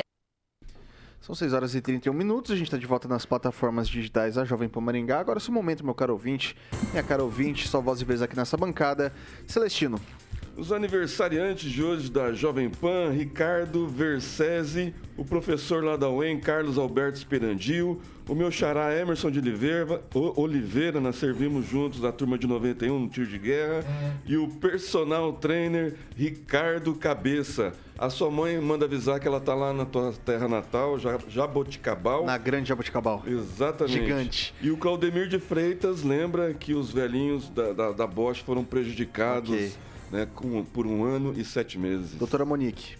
São 6 horas e 31 minutos. A gente está de volta nas plataformas digitais da Jovem Pan Maringá. Agora, esse momento, meu caro ouvinte, minha cara ouvinte, só voz e vez aqui nessa bancada. Celestino, Os aniversariantes de hoje da Jovem Pan, Ricardo Versese, o professor lá da UEM, Carlos Alberto Esperandil, o meu xará Emerson de Oliveira, Oliveira, nós servimos juntos na turma de 91 no tiro de guerra, e o personal trainer Ricardo Cabeça. A sua mãe manda avisar que ela tá lá na tua terra natal, Ja- Jaboticabal. na Grande Jabuticabal. Exatamente. Gigante. E o Claudemir de Freitas lembra que os velhinhos da, da, da Bosch foram prejudicados Ok. Né, com- por um ano e sete meses. Doutora Monique.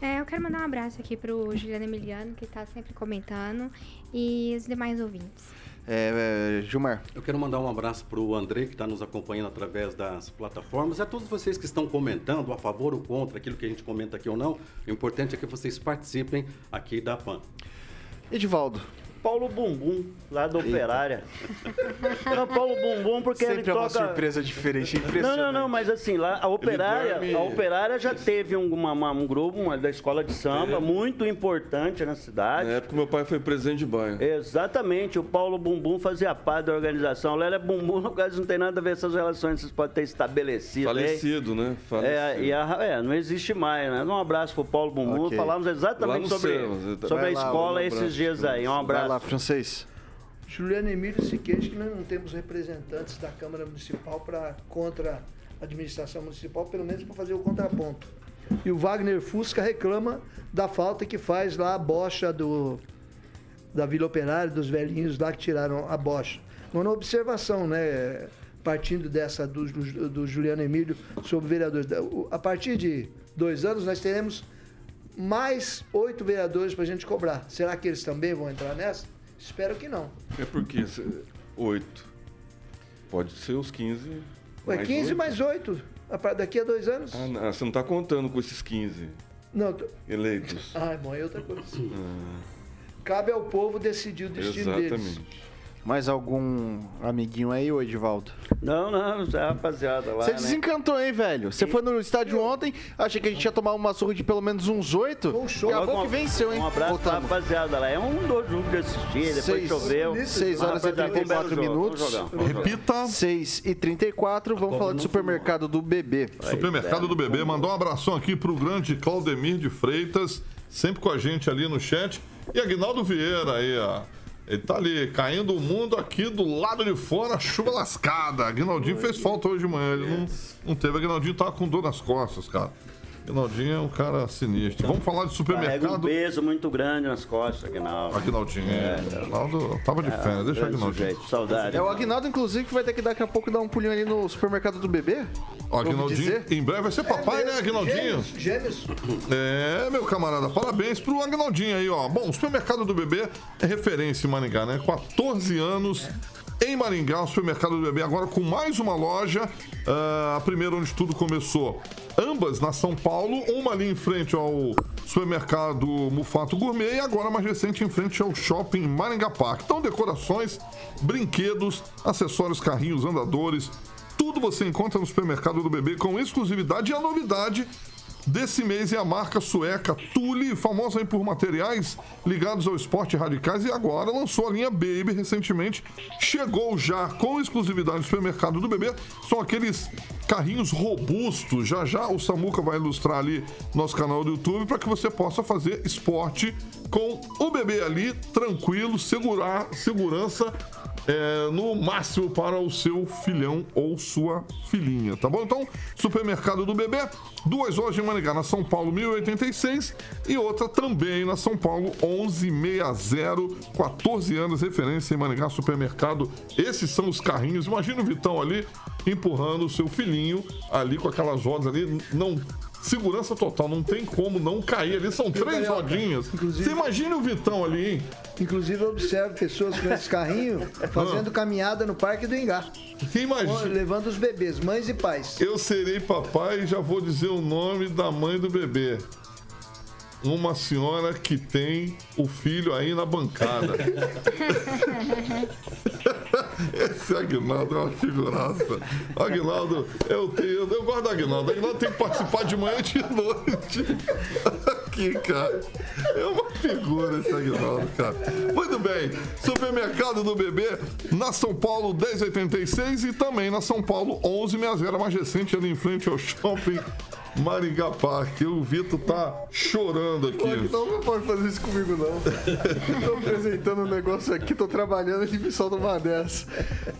É, eu quero mandar um abraço aqui pro Juliano Emiliano, que tá sempre comentando, e os demais ouvintes. É, é, Gilmar. Eu quero mandar um abraço para o André, que está nos acompanhando através das plataformas, e a todos vocês que estão comentando, a favor ou contra aquilo que a gente comenta aqui ou não. O importante é que vocês participem aqui da PAN. Edivaldo. Paulo Bumbum, lá da Operária. Não, Paulo Bumbum, porque ele Sempre é uma toca... surpresa diferente, Não, impressionante. não, não, mas assim, lá a Operária, dorme- a Operária já teve um, uma- uma- um grupo uma, da escola de samba muito importante na cidade. Na época, meu pai foi presidente de bairro. Exatamente, o Paulo Bumbum fazia parte da organização. Lélia Bumbum, *laughs* no caso, não tem nada a ver com essas relações que vocês podem ter estabelecido. aí. Falecido, né? Falecido. É, e a- é, não existe mais, né? Um abraço pro Paulo Bumbum. Ok. Falamos Lá exatamente sobre, céu, sobre a lá, escola um esses abraço, dias aí. Um abraço. Lá, francês. Juliano Emílio se queixa que nós não temos representantes da Câmara Municipal para contra a administração municipal, pelo menos para fazer o contraponto. E o Wagner Fusca reclama da falta que faz lá a bocha do, da Vila Operária, dos velhinhos lá que tiraram a bocha. Uma observação, né? partindo dessa do, do Juliano Emílio sobre vereadores. A partir de dois anos, nós teremos mais oito vereadores para a gente cobrar. Será que eles também vão entrar nessa? Espero que não. É porque oito. Pode ser os 15. Ué, mais 15 8. mais oito. Daqui a dois anos. Ah, não, você não está contando com esses 15 não, tô... eleitos. *laughs* Ah, bom, é outra coisa. Ah. Cabe ao povo decidir o destino Exatamente. deles. Mais algum amiguinho aí, ô Edivaldo? Não, não, já rapaziada lá. Você né? desencantou, hein, velho? Você foi no estádio ontem, achei que a gente ia tomar uma surra de pelo menos uns oito. Um show. Acabou que venceu, hein? Um abraço Voltando. pra rapaziada lá. É um do jogo de assistir, depois Seis, choveu. 6 horas e 34 minutos. Repita. 6 e 34, vamos falar do supermercado do bebê. Supermercado do bebê, mandou um abração aqui pro grande Claudemir de Freitas, sempre com a gente ali no chat. E Aguinaldo Vieira aí, ó. Ele tá ali, caindo o mundo aqui do lado de fora, chuva lascada. Aguinaldinho fez falta hoje de manhã. Ele não, não teve. Aguinaldinho tava com dor nas costas, cara. Aguinaldinho é um cara sinistro. Vamos falar de supermercado. Carrega um peso muito grande nas costas, Aguinaldo. Aguinaldinho, é. Aguinaldo tava de é, férias, deixa o Aguinaldinho. Sujeito, saudade. É o Aguinaldo, inclusive, que vai ter que daqui a pouco dar um pulinho ali no supermercado do bebê. Ó, Aguinaldinho, em breve vai ser papai, é né, Aguinaldinho? Gêmeos, É, meu camarada, parabéns pro Aguinaldinho aí, ó. Bom, o supermercado do bebê é referência em Maringá, né? 14 anos em Maringá, o supermercado do bebê, agora com mais uma loja. Uh, a primeira onde tudo começou. Ambas na São Paulo, uma ali em frente ao supermercado Mufato Gourmet e agora mais recente em frente ao shopping Maringá Park. Então, decorações, brinquedos, acessórios, carrinhos, andadores. Tudo você encontra no supermercado do bebê com exclusividade e a novidade desse mês é a marca sueca Tule, famosa por materiais ligados ao esporte radicais e agora lançou a linha Baby recentemente. Chegou já com exclusividade no supermercado do bebê. São aqueles carrinhos robustos. Já já o Samuca vai ilustrar ali nosso canal do YouTube para que você possa fazer esporte com o bebê ali tranquilo, segurar segurança é, no máximo para o seu filhão ou sua filhinha, tá bom? Então, supermercado do bebê, duas lojas em Maringá, na São Paulo 1086 e outra também na São Paulo 1160, 14 anos, referência em Maringá, supermercado. Esses são os carrinhos. Imagina o Vitão ali empurrando o seu filhinho ali com aquelas rodas ali, não segurança total, não tem como não cair ali. São três rodinhas. Você imagina o Vitão ali, hein? Inclusive, eu observo pessoas com esse carrinho *laughs* fazendo ah. caminhada no Parque do Engá. Imagina. Levando os bebês, mães e pais. Eu serei papai e já vou dizer o nome da mãe do bebê uma senhora que tem o filho aí na bancada. *laughs* Esse Aguinaldo é uma figuraça. Aguinaldo, eu tenho. Eu gosto do Aguinaldo. Aguinaldo tem que participar de manhã e de noite. *laughs* Aqui, cara. É uma figura esse Aguinaldo, cara. Muito bem. Supermercado do bebê na São Paulo 1086 e também na São Paulo 1160, mais recente, ali em frente ao shopping Maringá Park. O Vitor tá chorando aqui. Pô, não pode fazer isso comigo, não. *laughs* tô apresentando um negócio aqui, tô trabalhando e me solta uma dessa.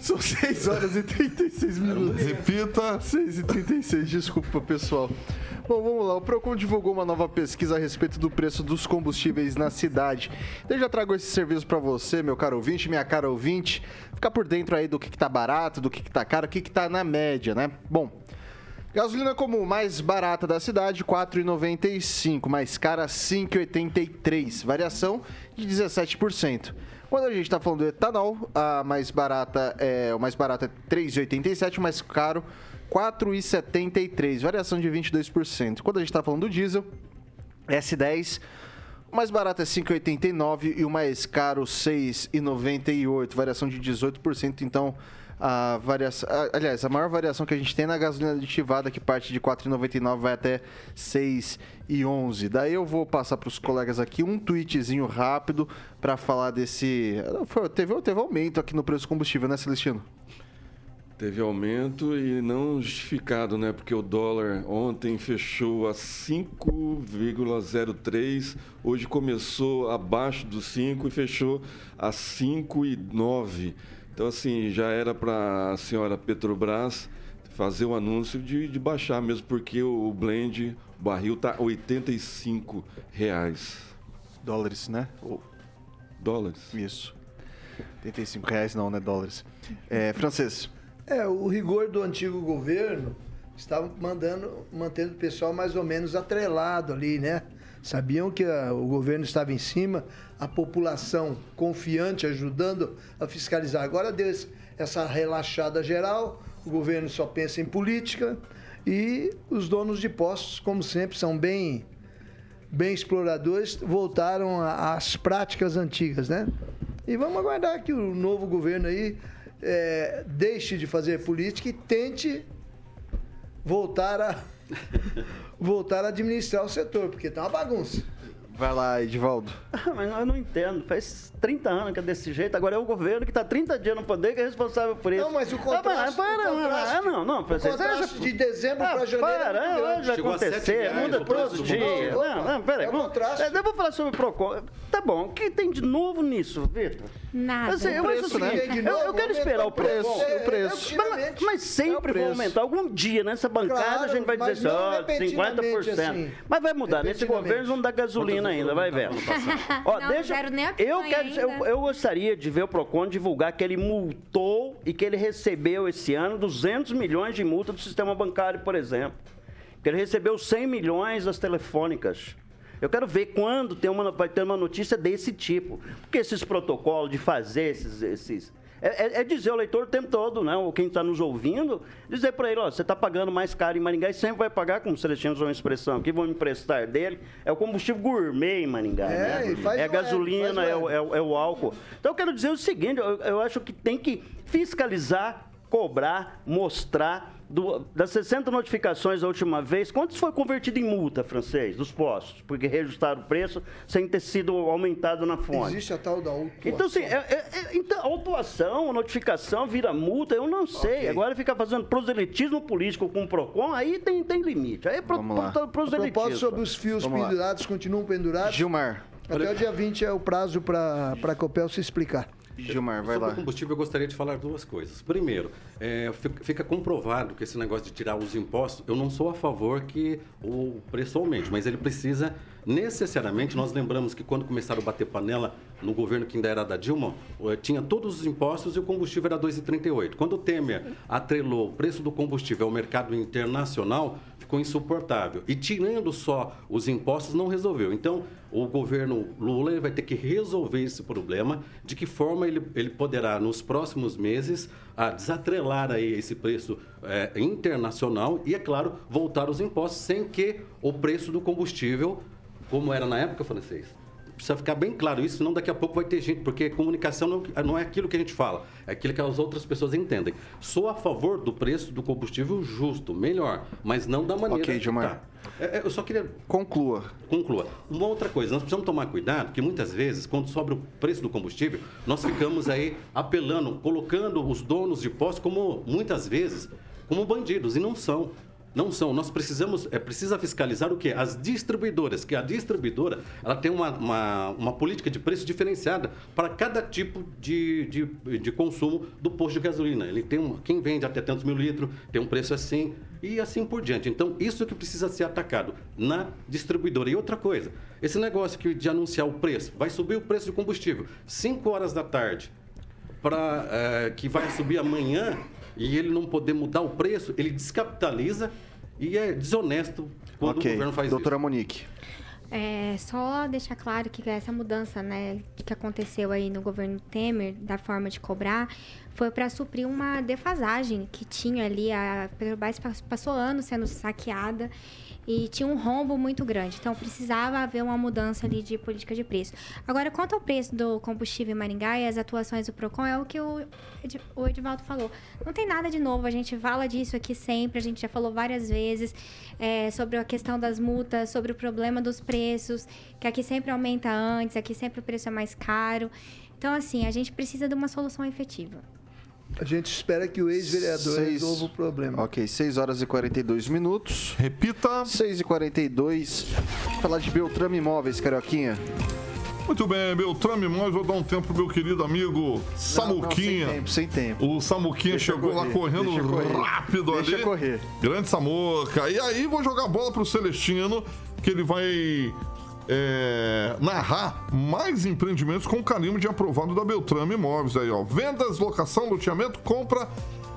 São 6 horas e 36 minutos. Repita. 6 e 36, desculpa, pessoal. Bom, vamos lá. O Procon divulgou uma nova pesquisa a respeito do preço dos combustíveis na cidade. Eu já trago esse serviço para você, meu caro ouvinte, minha cara ouvinte, ficar por dentro aí do que, que tá barato, do que, que tá caro, o que, que tá na média, né? Bom, Gasolina comum mais barata da cidade, R$ 4,95. Mais cara, R$ 5,83. Variação de 17%. Quando a gente está falando do etanol, a mais barata é, o mais barato é 3,87, o mais caro 4,73, variação de 22%. Quando a gente está falando do diesel, S10, o mais barato é 5,89 e o mais caro 6,98, variação de 18%. Então, a variação. Aliás, a maior variação que a gente tem na gasolina aditivada, que parte de 4,99 vai até 6,11. Daí eu vou passar para os colegas aqui um tweetzinho rápido para falar desse. Teve, teve aumento aqui no preço do combustível, né, Celestino? Teve aumento e não justificado, né? Porque o dólar ontem fechou a 5,03, hoje começou abaixo dos 5 e fechou a 5,9. Então, assim, já era para a senhora Petrobras fazer o um anúncio de, de baixar mesmo, porque o blend, o barril está 85 reais. Dólares, né? Ou... Dólares. Isso. 85 reais não, né? Dólares. É, francês. É, o rigor do antigo governo estava mandando, mantendo o pessoal mais ou menos atrelado ali, né? Sabiam que a, o governo estava em cima, a população confiante, ajudando a fiscalizar. Agora deu essa relaxada geral, o governo só pensa em política e os donos de postos, como sempre, são bem, bem exploradores, voltaram às práticas antigas, né? E vamos aguardar que o novo governo aí é, deixe de fazer política e tente voltar a *laughs* voltar a administrar o setor, porque tá uma bagunça. Vai lá, Edivaldo. *laughs* Mas eu não entendo. Faz 30 anos que é desse jeito. Agora é o governo que está 30 dias no poder que é responsável por isso. Não, mas o contraste... Ah, para, o contraste, não, não. O contraste de dezembro ah, para janeiro para, é muito vai acontecer. Muda todo dia. Não, não, peraí. É contraste. Eu vou falar sobre o PROCON. Tá bom. O que tem de novo nisso, Vitor? Nada. Assim, eu, preço, né? eu, eu quero esperar o preço. o preço. Mas, mas sempre vai aumentar. Algum dia nessa bancada Claro, a gente vai dizer assim, ó, 50%. repentinamente assim. Mas vai mudar. Nesse governo não dá gasolina ainda, vai ver. *laughs* Ó, Não deixa, nem eu, quero, eu, eu gostaria de ver o PROCON divulgar que ele multou e que ele recebeu esse ano 200 milhões de multa do sistema bancário, por exemplo. Que ele recebeu 100 milhões das telefônicas. Eu quero ver quando tem uma, vai ter uma notícia desse tipo. Porque esses protocolos de fazer esses. esses é, é- é dizer ao leitor o tempo todo, né? Ou quem está nos ouvindo, dizer para ele, ó, você está pagando mais caro em Maringá e sempre vai pagar, como o Celestino usou uma expressão, que vão emprestar dele, é o combustível gourmet em Maringá, É, né? faz é a gasolina, o- é o, é é o álcool. Então eu quero dizer o seguinte, eu, eu acho que tem que fiscalizar, cobrar, mostrar. Do- das 60 notificações da última vez, quantos foi convertido em multa, francês, dos postos? Porque reajustaram o preço sem ter sido aumentado na fonte. Existe a tal da autuação. Então, assim, é, é- é- então, autuação, notificação, vira multa, eu não sei. Ok. Agora ficar fazendo proselitismo político com o PROCON, aí tem, tem limite. Aí é pro, lá. A proselitismo. propósito sobre os fios Vamos lá. pendurados, continuam pendurados. Gilmar. Até o dia 20 é o prazo para a Copel se explicar. Gilmar, vai Sobre lá. o combustível, eu gostaria de falar duas coisas. Primeiro, é, fi- fica comprovado que esse negócio de tirar os impostos, eu não sou a favor que o preço aumente, mas ele precisa necessariamente. Nós lembramos que quando começaram a bater panela no governo que ainda era da Dilma, eh, tinha todos os impostos e o combustível era 2,38. Quando o Temer atrelou o preço do combustível ao mercado internacional, ficou insuportável. E tirando só os impostos não resolveu. Então, o governo Lula vai ter que resolver esse problema. De que forma ele, ele poderá, nos próximos meses, a desatrelar aí esse preço eh, internacional e, é claro, voltar os impostos sem que o preço do combustível, como era na época, francês, precisa ficar bem claro isso, senão daqui a pouco vai ter gente, porque comunicação não, não é aquilo que a gente fala, é aquilo que as outras pessoas entendem. Sou a favor do preço do combustível justo, melhor, mas não da maneira. Ok, Gilmar. Tá. É, é, eu só queria Conclua. conclua. Uma outra coisa, nós precisamos tomar cuidado, que muitas vezes, quando sobe o preço do combustível, nós ficamos aí apelando, colocando os donos de postos como, muitas vezes, como bandidos, e não são. Não são. Nós precisamos, é, precisa fiscalizar o quê? As distribuidoras, que a distribuidora, ela tem uma, uma, uma política de preço diferenciada para cada tipo de, de, de consumo do posto de gasolina. Ele tem uma, quem vende até tantos mil litros, tem um preço assim, e assim por diante. Então, isso que precisa ser atacado na distribuidora. E outra coisa, esse negócio que de anunciar o preço, vai subir o preço do combustível 5 horas da tarde, para que vai subir amanhã e ele não poder mudar o preço, ele descapitaliza e é desonesto quando ok. o governo faz Doutora Monique. É, só deixar claro que essa mudança, né, que aconteceu aí no governo Temer, da forma de cobrar, foi para suprir uma defasagem que tinha ali. A Petrobras pas- passou anos sendo saqueada e tinha um rombo muito grande. Então, precisava haver uma mudança ali de política de preço. Agora, quanto ao preço do combustível em Maringá e as atuações do PROCON, é o que o, Ed- o Edivaldo falou. Não tem nada de novo, a gente fala disso aqui sempre, a gente já falou várias vezes é, sobre a questão das multas, sobre o problema dos preços, que aqui sempre aumenta antes, aqui sempre o preço é mais caro. Então, assim, a gente precisa de uma solução efetiva. A gente espera que o ex-vereador Seis- resolva o problema. Ok, 6 horas e 42 minutos. Repita. 6 e 42 Falar de Beltrame Imóveis, Carioquinha. Muito bem, Beltrame Imóveis, vou dar um tempo pro meu querido amigo Samuquinha. Não, não, sem tempo, sem tempo. O Samuquinha Deixa chegou lá correr, correndo deixa correr. rápido Deixa ali. correr. Grande Samuca. E aí vou jogar a bola pro Celestino, que ele vai é, narrar mais empreendimentos com carimbo de aprovado da Beltrame Imóveis aí, ó. Vendas, locação, loteamento, compra.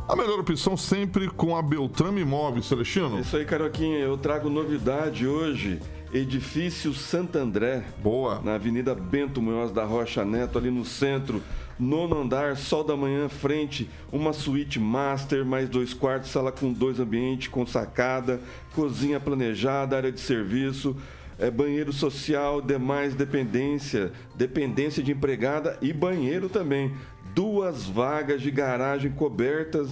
A melhor opção sempre com a Beltrame Imóveis, Celestino. Isso aí, Caroquinha. Eu trago novidade hoje. Edifício Santo André. Boa. Na Avenida Bento Munhoz da Rocha Neto, ali no centro. Nono andar, sol da manhã, frente, uma suíte master, mais dois quartos, sala com dois ambientes, com sacada, cozinha planejada, área de serviço, é, banheiro social, demais dependência, dependência de empregada e banheiro também. Duas vagas de garagem cobertas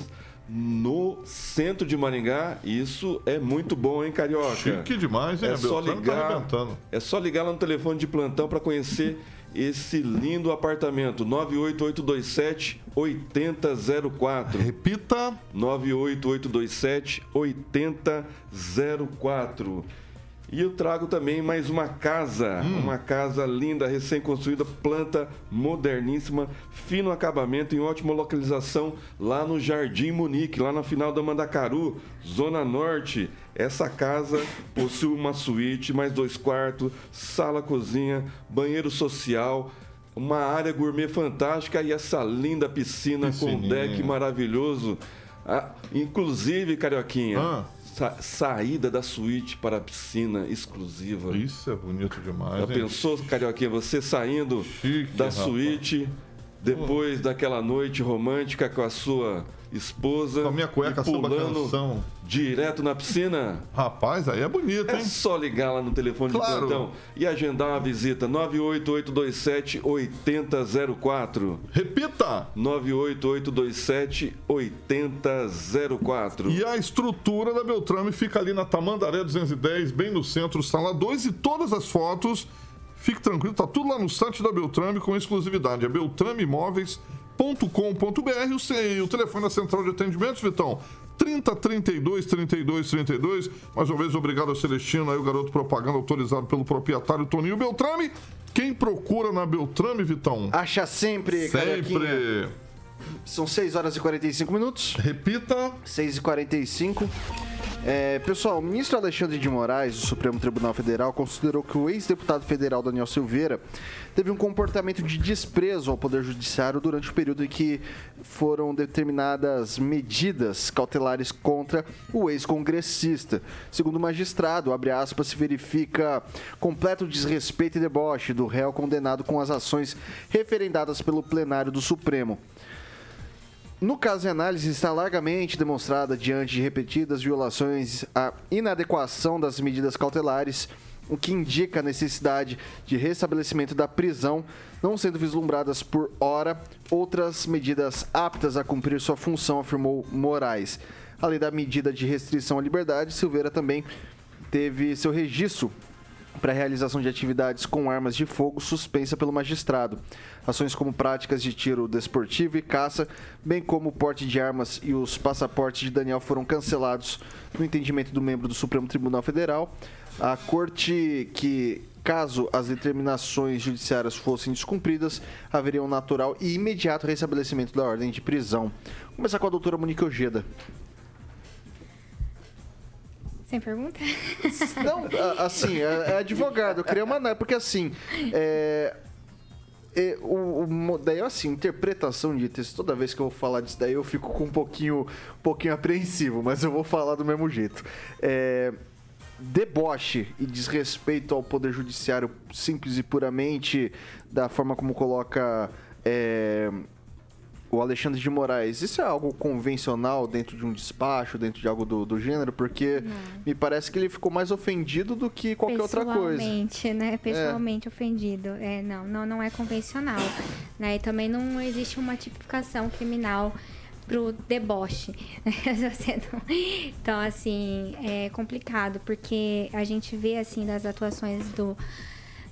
no centro de Maringá. Isso é muito bom, hein, Carioca? Chique demais, hein? É só tá ligar, arrebentando. é só ligar lá no telefone de plantão para conhecer esse lindo apartamento. 98827 8004. Repita. 98827 8004. E eu trago também mais uma casa, uma casa linda, recém-construída, planta moderníssima, fino acabamento, em ótima localização, lá no Jardim Munique, lá na final da Mandacaru, Zona Norte. Essa casa possui uma suíte, mais dois quartos, sala, cozinha, banheiro social, uma área gourmet fantástica e essa linda piscina com deck maravilhoso. Ah, inclusive, Carioquinha, Ah. Sa- saída da suíte para a piscina exclusiva. Isso é bonito demais, Já hein? pensou, Carioquinha, você saindo da rapaz. suíte depois daquela noite romântica com a sua esposa Com a minha cueca pulando canção. direto na piscina? Rapaz, aí é bonito, É hein? só ligar lá no telefone Claro. de plantão e agendar uma visita 98827 8004. Repita! 98827 8004. E a estrutura da Beltrame fica ali na Tamandaré 210, bem no centro, sala 2 e todas as fotos, fique tranquilo, tá tudo lá no site da Beltrame com exclusividade. É beltrameimóveis.com.br o, ce- o telefone da central de atendimentos, Vitão. 30 32 32 32. Mais uma vez, obrigado ao Celestino, aí o garoto propaganda autorizado pelo proprietário Toninho Beltrame. Quem procura na Beltrame, Vitão? Acha sempre. Sempre. São 6 horas e 45 minutos. Repita. 6 e 45. É, pessoal, o ministro Alexandre de Moraes, do Supremo Tribunal Federal, considerou que o ex-deputado federal Daniel Silveira teve um comportamento de desprezo ao Poder Judiciário durante o período em que foram determinadas medidas cautelares contra o ex-congressista. Segundo o magistrado, abre aspas, se verifica completo desrespeito e deboche do réu condenado com as ações referendadas pelo plenário do Supremo. No caso em análise, está largamente demonstrada, diante de repetidas violações, a inadequação das medidas cautelares, o que indica a necessidade de restabelecimento da prisão, não sendo vislumbradas por hora outras medidas aptas a cumprir sua função, afirmou Moraes. Além da medida de restrição à liberdade, Silveira também teve seu registro para realização de atividades com armas de fogo suspensa pelo magistrado. Ações como práticas de tiro desportivo e caça, bem como o porte de armas e os passaportes de Daniel foram cancelados no entendimento do membro do Supremo Tribunal Federal. A corte que Caso as determinações judiciárias fossem descumpridas, haveria um natural e imediato restabelecimento da ordem de prisão. Vamos começar com a doutora Monique Ojeda. Sem pergunta? *laughs* Não, assim, é, é advogado, eu queria mandar, porque assim, é, é, o, o daí assim, interpretação de texto, toda vez que eu vou falar disso daí eu fico com um pouquinho, um pouquinho apreensivo, mas eu vou falar do mesmo jeito. É, deboche e desrespeito ao poder judiciário simples e puramente da forma como coloca é, o Alexandre de Moraes, isso é algo convencional dentro de um despacho, dentro de algo do, do gênero? Porque me parece que ele ficou mais ofendido do que qualquer outra coisa. Pessoalmente, né? Pessoalmente ofendido. É, não, não, não é convencional. Né? E também não existe uma tipificação criminal pro deboche. *laughs* Não- Então, assim, é complicado, porque a gente vê, assim, das atuações do,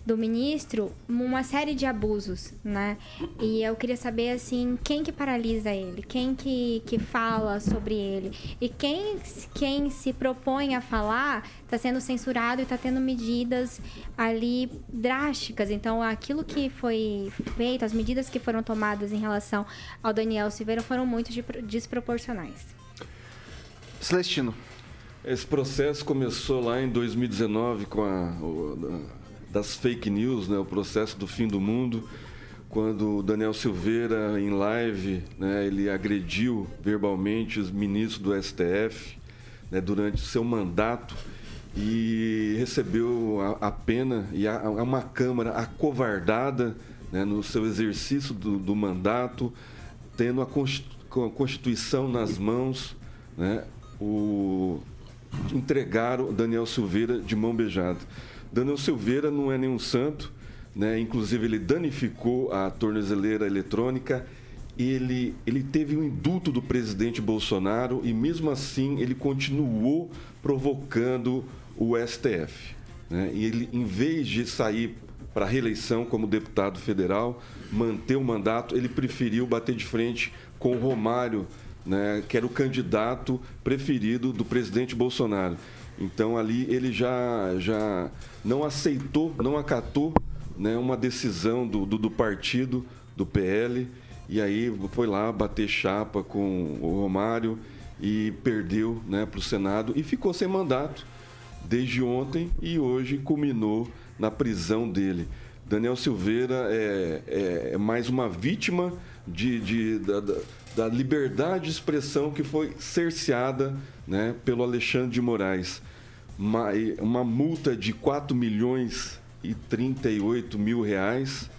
do ministro, uma série de abusos, né? E eu queria saber, assim, quem que paralisa ele? Quem que, que fala sobre ele? E quem, quem se propõe a falar está sendo censurado e está tendo medidas ali drásticas. Então, aquilo que foi feito, as medidas que foram tomadas em relação ao Daniel Silveira foram muito de- desproporcionais. Celestino. Esse processo começou lá em 2019 com a das fake news, né, o processo do fim do mundo. quando o Daniel Silveira, em live, né, ele agrediu verbalmente os ministros do STF né, durante seu mandato e recebeu a, a pena e a, a, uma Câmara acovardada né, no seu exercício do, do mandato, tendo a Constituição nas mãos, né, o, entregaram Daniel Silveira de mão beijada. Daniel Silveira não é nenhum santo, né? inclusive ele danificou a tornozeleira eletrônica, ele, ele teve um indulto do presidente Bolsonaro e mesmo assim ele continuou provocando o STF. Né? E ele, em vez de sair para a reeleição como deputado federal, manter o mandato, ele preferiu bater de frente com o Romário, né, que era o candidato preferido do presidente Bolsonaro. Então ali ele já, já não aceitou, não acatou né, uma decisão do, do, do partido, do PL, e aí foi lá bater chapa com o Romário e perdeu né, para o Senado e ficou sem mandato desde ontem e hoje culminou na prisão dele. Daniel Silveira é, é, é mais uma vítima de, de da, da, liberdade de expressão que foi cerceada né, pelo Alexandre de Moraes. Uma, uma multa de 4 milhões e 38 mil reais.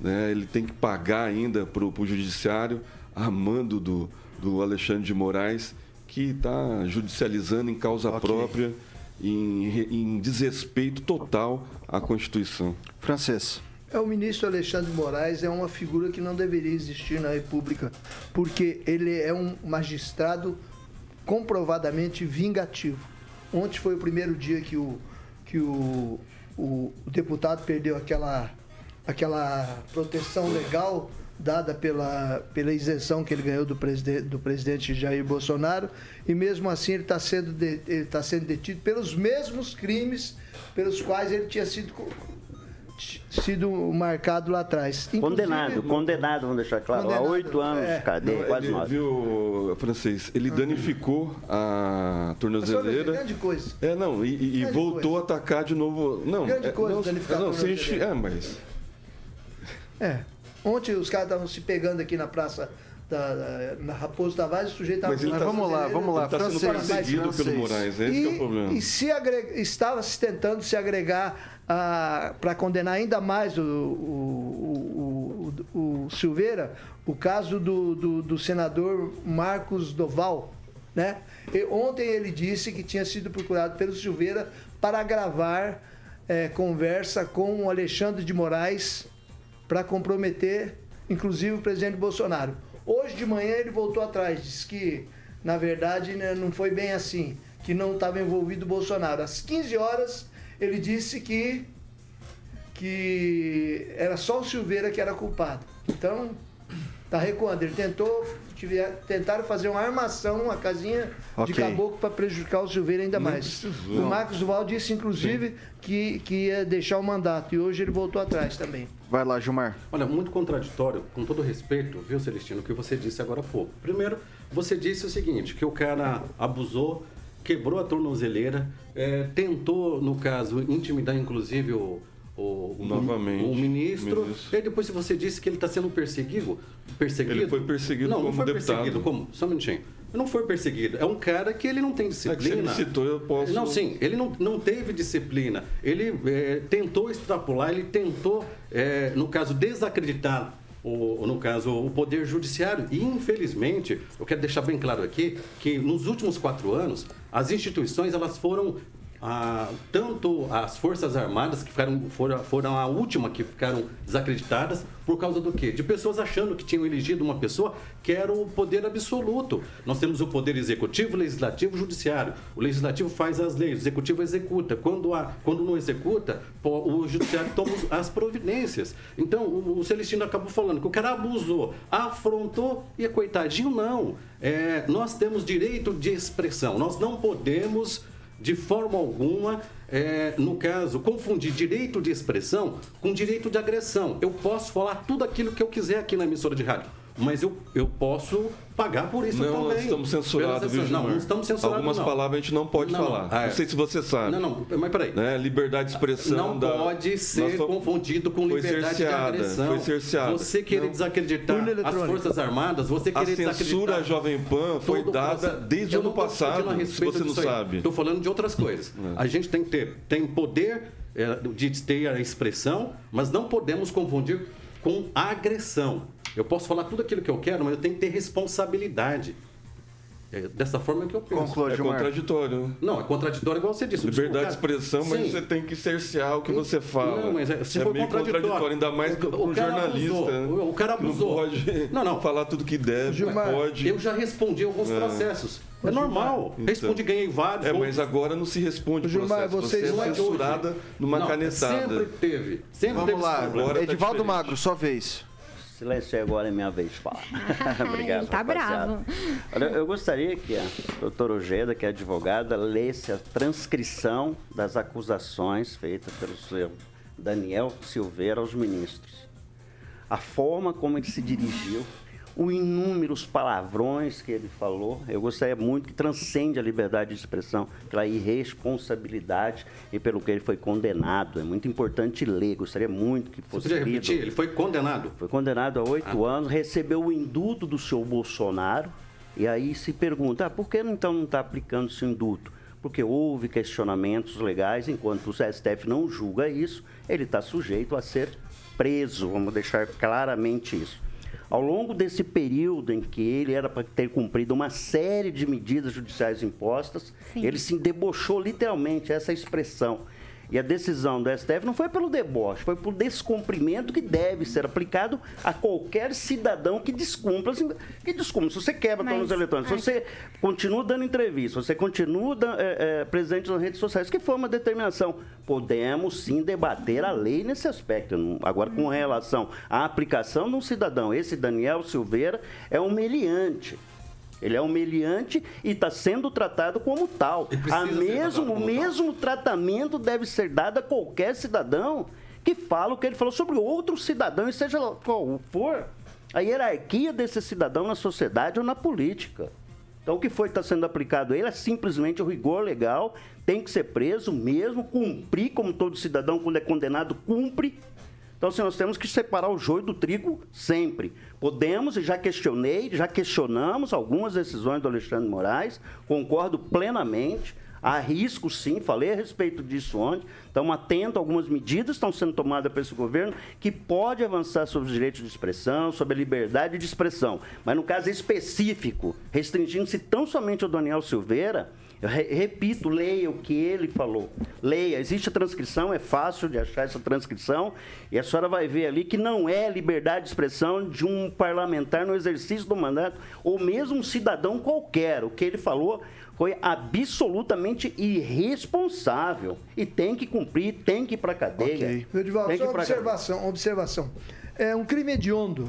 Né? Ele tem que pagar ainda para o judiciário, a mando do, do Alexandre de Moraes, que está judicializando em causa okay. própria, em, em desrespeito total à Constituição. Francês. É, o ministro Alexandre Moraes é uma figura que não deveria existir na República, porque ele é um magistrado comprovadamente vingativo. Ontem foi o primeiro dia que o, que o, o, o deputado perdeu aquela, aquela proteção legal dada pela, pela isenção que ele ganhou do presidente, do presidente Jair Bolsonaro, e mesmo assim ele está sendo, de, ele tá sendo detido pelos mesmos crimes pelos quais ele tinha sido sido marcado lá atrás. condenado, condenado, vamos deixar claro, há oito anos é, de cadeia, não, quase nove. Viu, francês, ele danificou a tornozeleira. Grande coisa. É, não, e, e voltou coisa. a atacar de novo. Não, grande é, coisa não, danificar não, a se é, mas... É, ontem os caras estavam se pegando aqui na praça da, da, na Raposo Tavares, o sujeito estava... Mas, mas vamos lá, vamos lá. Está sendo perseguido pelo Moraes, esse e, é o problema. E se agrega, estava se tentando se agregar para condenar ainda mais o, o, o, o, Silveira, o caso do, do, do senador Marcos Doval. Né? E ontem ele disse que tinha sido procurado pelo Silveira para gravar é, conversa com o Alexandre de Moraes para comprometer, inclusive, o presidente Bolsonaro. Hoje de manhã ele voltou atrás, disse que, na verdade, né, não foi bem assim, que não estava envolvido o Bolsonaro. Às 15 horas ele disse que, que era só o Silveira que era culpado. Então, tá recuando. Ele tentou, tiver, tentaram fazer uma armação, uma casinha okay. de caboclo para prejudicar o Silveira ainda mais. O Marcos Duval disse, inclusive, que, que ia deixar o mandato. E hoje ele voltou atrás também. Vai lá, Gilmar. Olha, muito contraditório, com todo respeito, viu, Celestino, o que você disse agora há pouco. Primeiro, você disse o seguinte, que o cara abusou quebrou a tornozeleira, é, tentou, no caso, intimidar inclusive o, o, Novamente, o ministro. ministro. E depois você disse que ele está sendo perseguido. perseguido. Ele foi perseguido não, como não foi deputado. perseguido como? Só um minutinho. Não foi perseguido. É um cara que ele não tem disciplina. É que você citou, eu posso... Não, sim. Ele não, não teve disciplina. Ele é, tentou extrapolar, ele tentou, é, no caso, desacreditar no caso, o Poder Judiciário. E, infelizmente, eu quero deixar bem claro aqui que nos últimos quatro anos, as instituições elas foram ah, tanto as Forças Armadas, que ficaram, foram, foram a última que ficaram desacreditadas, por causa do quê? De pessoas achando que tinham elegido uma pessoa que era o poder absoluto. Nós temos o poder executivo, legislativo, judiciário. O legislativo faz as leis, o executivo executa. Quando, há, quando não executa, o judiciário toma as providências. Então, o, o Celestino acabou falando que o cara abusou, afrontou e é coitadinho, não. É, nós temos direito de expressão, nós não podemos de forma alguma, é, no caso, confundir direito de expressão com direito de agressão. Eu posso falar tudo aquilo que eu quiser aqui na emissora de rádio. Mas eu, eu posso pagar por isso não, também. nós estamos censurados, viu, Não, não estamos censurados, Algumas não. palavras a gente não pode Não, não. falar. Ah, é. Não sei se você sabe. Não, não, mas peraí. Né? Liberdade de expressão. Não da... pode ser fomos- confundido com liberdade cerceada, de agressão. Foi cerceada. Você querer Não. desacreditar as. Forças Armadas, você A querer censura desacreditar... à Jovem Pan foi dada processo. desde o ano não a passado, se você não sabe. Estou falando de outras coisas. A gente tem que ter tem poder é, de ter a expressão, mas não podemos confundir com agressão. Eu posso falar tudo aquilo que eu quero, mas eu tenho que ter responsabilidade. É dessa forma que eu penso. Conclua, É Gilmar. contraditório. Não, é contraditório igual você disse. Liberdade de expressão, mas Sim. você tem que cercear o que você fala. Não, mas é- se for meio contraditório. ainda mais O- para o um jornalista. abusou. né? O- cara Que não abusou. pode Não, não. *laughs* falar tudo que deve, Gilmar, pode. Eu já respondi alguns É. processos. É normal. Então. Respondi, ganhei vários. É, mas agora não se responde Gilmar, processo. vocês você não é é de censurada numa Não, canetada. Sempre teve. Sempre Vamos teve lá. Agora tá Edivaldo diferente. Magro, sua vez. Silêncio agora é minha vez de falar. *laughs* Obrigado. ele tá rapaziada. bravo. Olha, eu gostaria que a doutora Ojeda, que é advogada, lesse a transcrição das acusações feitas pelo senhor Daniel Silveira aos ministros. A forma como ele se dirigiu, os inúmeros palavrões que ele falou, eu gostaria muito que transcende a liberdade de expressão pela irresponsabilidade e pelo que ele foi condenado. É muito importante ler, gostaria muito que Você fosse podia lido. repetir? Ele foi condenado. Foi condenado a oito Ah. anos, recebeu o induto do senhor Bolsonaro, e aí se pergunta, ah, por que então não está aplicando esse induto? Porque houve questionamentos legais, enquanto o STF não julga isso, ele está sujeito a ser preso, vamos deixar claramente isso. Ao longo desse período em que ele era para ter cumprido uma série de medidas judiciais impostas, Sim. ele se debochou literalmente, essa expressão. E a decisão do STF não foi pelo deboche, foi pelo descumprimento que deve ser aplicado a qualquer cidadão que descumpra. assim, Que descumpra. Se você quebra Mas- tornos eletrônicos, se você continua dando entrevista, se você continua é, é, presente nas redes sociais, que foi uma determinação. Podemos sim debater a lei nesse aspecto. Agora, com relação à aplicação de um cidadão, esse Daniel Silveira é humilhante. Ele é humilhante e está sendo tratado como tal. A mesmo, o mesmo tratamento deve ser dado a qualquer cidadão que fala o que ele falou sobre outro cidadão, e seja qual for a hierarquia desse cidadão na sociedade ou na política. Então, o que foi que está sendo aplicado a ele é simplesmente o rigor legal, tem que ser preso mesmo, cumprir como todo cidadão, quando é condenado, cumpre. Então, assim, nós temos que separar o joio do trigo sempre. Podemos, e já questionei, já questionamos algumas decisões do Alexandre Moraes, concordo plenamente. Há risco, sim, falei a respeito disso ontem. Estamos atentos algumas medidas que estão sendo tomadas por esse governo que pode avançar sobre os direitos de expressão, sobre a liberdade de expressão. Mas no caso específico, restringindo-se tão somente ao Daniel Silveira, eu re- repito, leia o que ele falou. Leia, existe a transcrição, é fácil de achar essa transcrição, e a senhora vai ver ali que não é liberdade de expressão de um parlamentar no exercício do mandato, ou mesmo um cidadão qualquer. O que ele falou foi absolutamente irresponsável. E tem que cumprir, tem que ir para cadeia. Ok. Meu Edivaldo, Tem que só observação, uma observação. É um crime hediondo.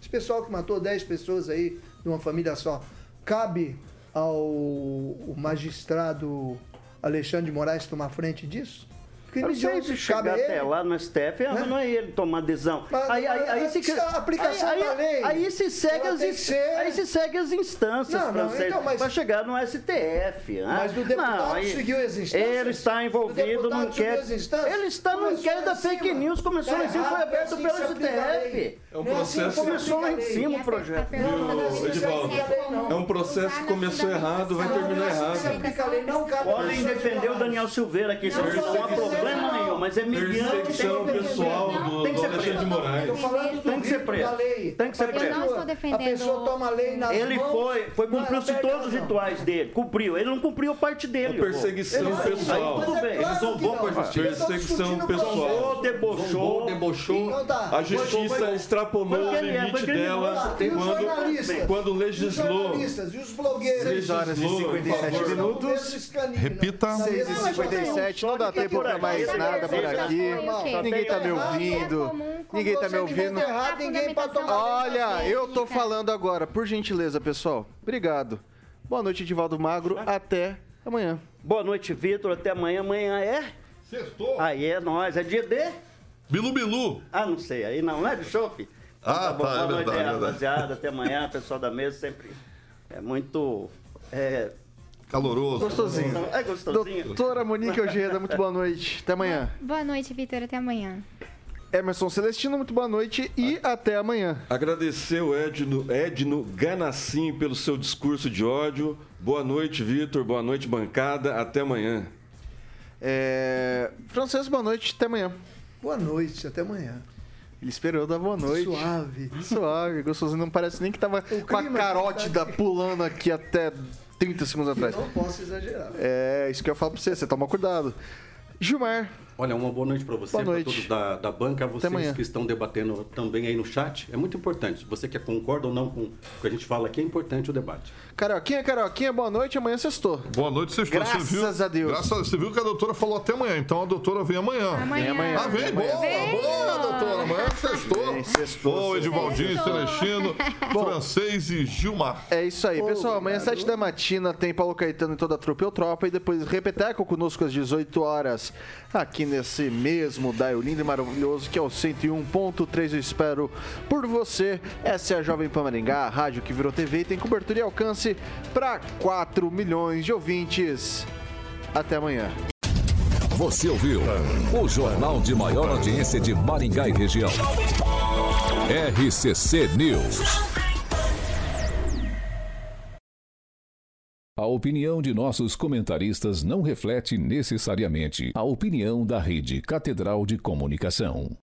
Esse pessoal que matou 10 pessoas aí de uma família só, cabe ao magistrado Alexandre de Moraes tomar frente disso? Crime hediondo, se cabe chegar a até ele? lá no STF, ah, Né? não é ele tomar adesão. Mas, aí, aí, aí, se, a aplicação aí, da aí- lei, aí se segue as, ser- aí se segue as instâncias, Não, então, mas- para chegar no STF. né? Mas do deputado Não, aí- seguiu as instâncias? Ele está O envolvido no inquérito. Ele está no inquérito da fake news, começou lá em cima, foi aberto pelo se. STF. É um Não processo- Começou lá em cima o projeto. Edivaldo, é um processo que começou errado, vai terminar errado. Se Podem de defender o. Daniel Silveira aqui, isso Não, não há não, problema não. nenhum, mas é mediante Perseguição tem que pessoal do, Tem que ser Alexandre de preso. Moraes. Tô falando do Tem que ser preso. Tem que ser A preso. Eu não estou defendendo- A pessoa toma a lei nas Ele foi, foi cumpriu-se todos os a rituais dele, cumpriu. Ele não cumpriu a parte dele. É perseguição pessoal. Aí tudo bem. Ele zombou com a justiça. Perseguição pessoal. Zombou, debochou. Zombou, debochou. A justiça extrapolou o limite dela E os quando, jornalistas? quando os legislou. jornalistas? E os blogueiros? 6 horas e Legislou, 57 por favor. minutos. Repita. 6 e 57 não dá tempo pra mais nada por aqui. Ninguém tá me ouvindo. Ninguém tá me ouvindo. errado, ninguém pode tomar Olha, eu tô falando agora, por gentileza, pessoal. Obrigado. Boa noite, Edivaldo Magro. Até amanhã. Boa noite, Vitor. Até amanhã. Amanhã é? Sextou. Aí é nós. É dia de? Bilu Bilu. Ah, não sei. Aí não, não é de chope? Ah, Tá bom, tá, é boa noite verdade, aí, é rapaziada. Até amanhã, pessoal da mesa sempre é muito. É, Caloroso. Gostosinho. é gostosinho. Doutora Monique Ojeda, muito boa noite. Até amanhã. Boa noite, Vitor. Até amanhã. Emerson Celestino, muito boa noite e até amanhã. Agradecer o Edno, Edno Ganassim pelo seu discurso de ódio. Boa noite, Vitor. Boa noite, bancada. Até amanhã. É... Francês, boa noite. Até amanhã. Boa noite, até amanhã. Ele esperou dar boa noite. Suave. Suave, gostosinho. Não parece nem que tava com a carótida tá- pulando aqui até 30 segundos atrás. Não posso exagerar. É, isso que eu falo pra você. Você toma cuidado. Gilmar, Olha, uma boa noite para você, para todos da, da banca, vocês que estão debatendo também aí no chat. É muito importante. Você que concorda ou não com o que a gente fala aqui, é importante o debate. Carioquinha, Carioquinha, boa noite. Amanhã sextou. Boa noite, vocês Graças você viu, a Deus. Graças a Você viu que a doutora falou até amanhã, então a doutora vem amanhã. Amanhã. Vem amanhã. Ah, vem, boa, Vem. boa, doutora. Amanhã sextou. Vem, sextou, Boa, Edivaldinho, sextou. Celestino, *laughs* Francês e Gilmar. É isso aí, pessoal. Amanhã, às 7 da matina, tem Paulo Caetano e toda a trupe Tropa. E depois Repeteco conosco às 18 horas, aqui nesse mesmo dial lindo e maravilhoso, que é o 101.3. Eu espero por você. Essa é a Jovem Pan Maringá, a rádio que virou TV e tem cobertura e alcance para 4 milhões de ouvintes. Até amanhã. Você ouviu o jornal de maior audiência de Maringá e região. RCC News. A opinião de nossos comentaristas não reflete necessariamente a opinião da Rede Catedral de Comunicação.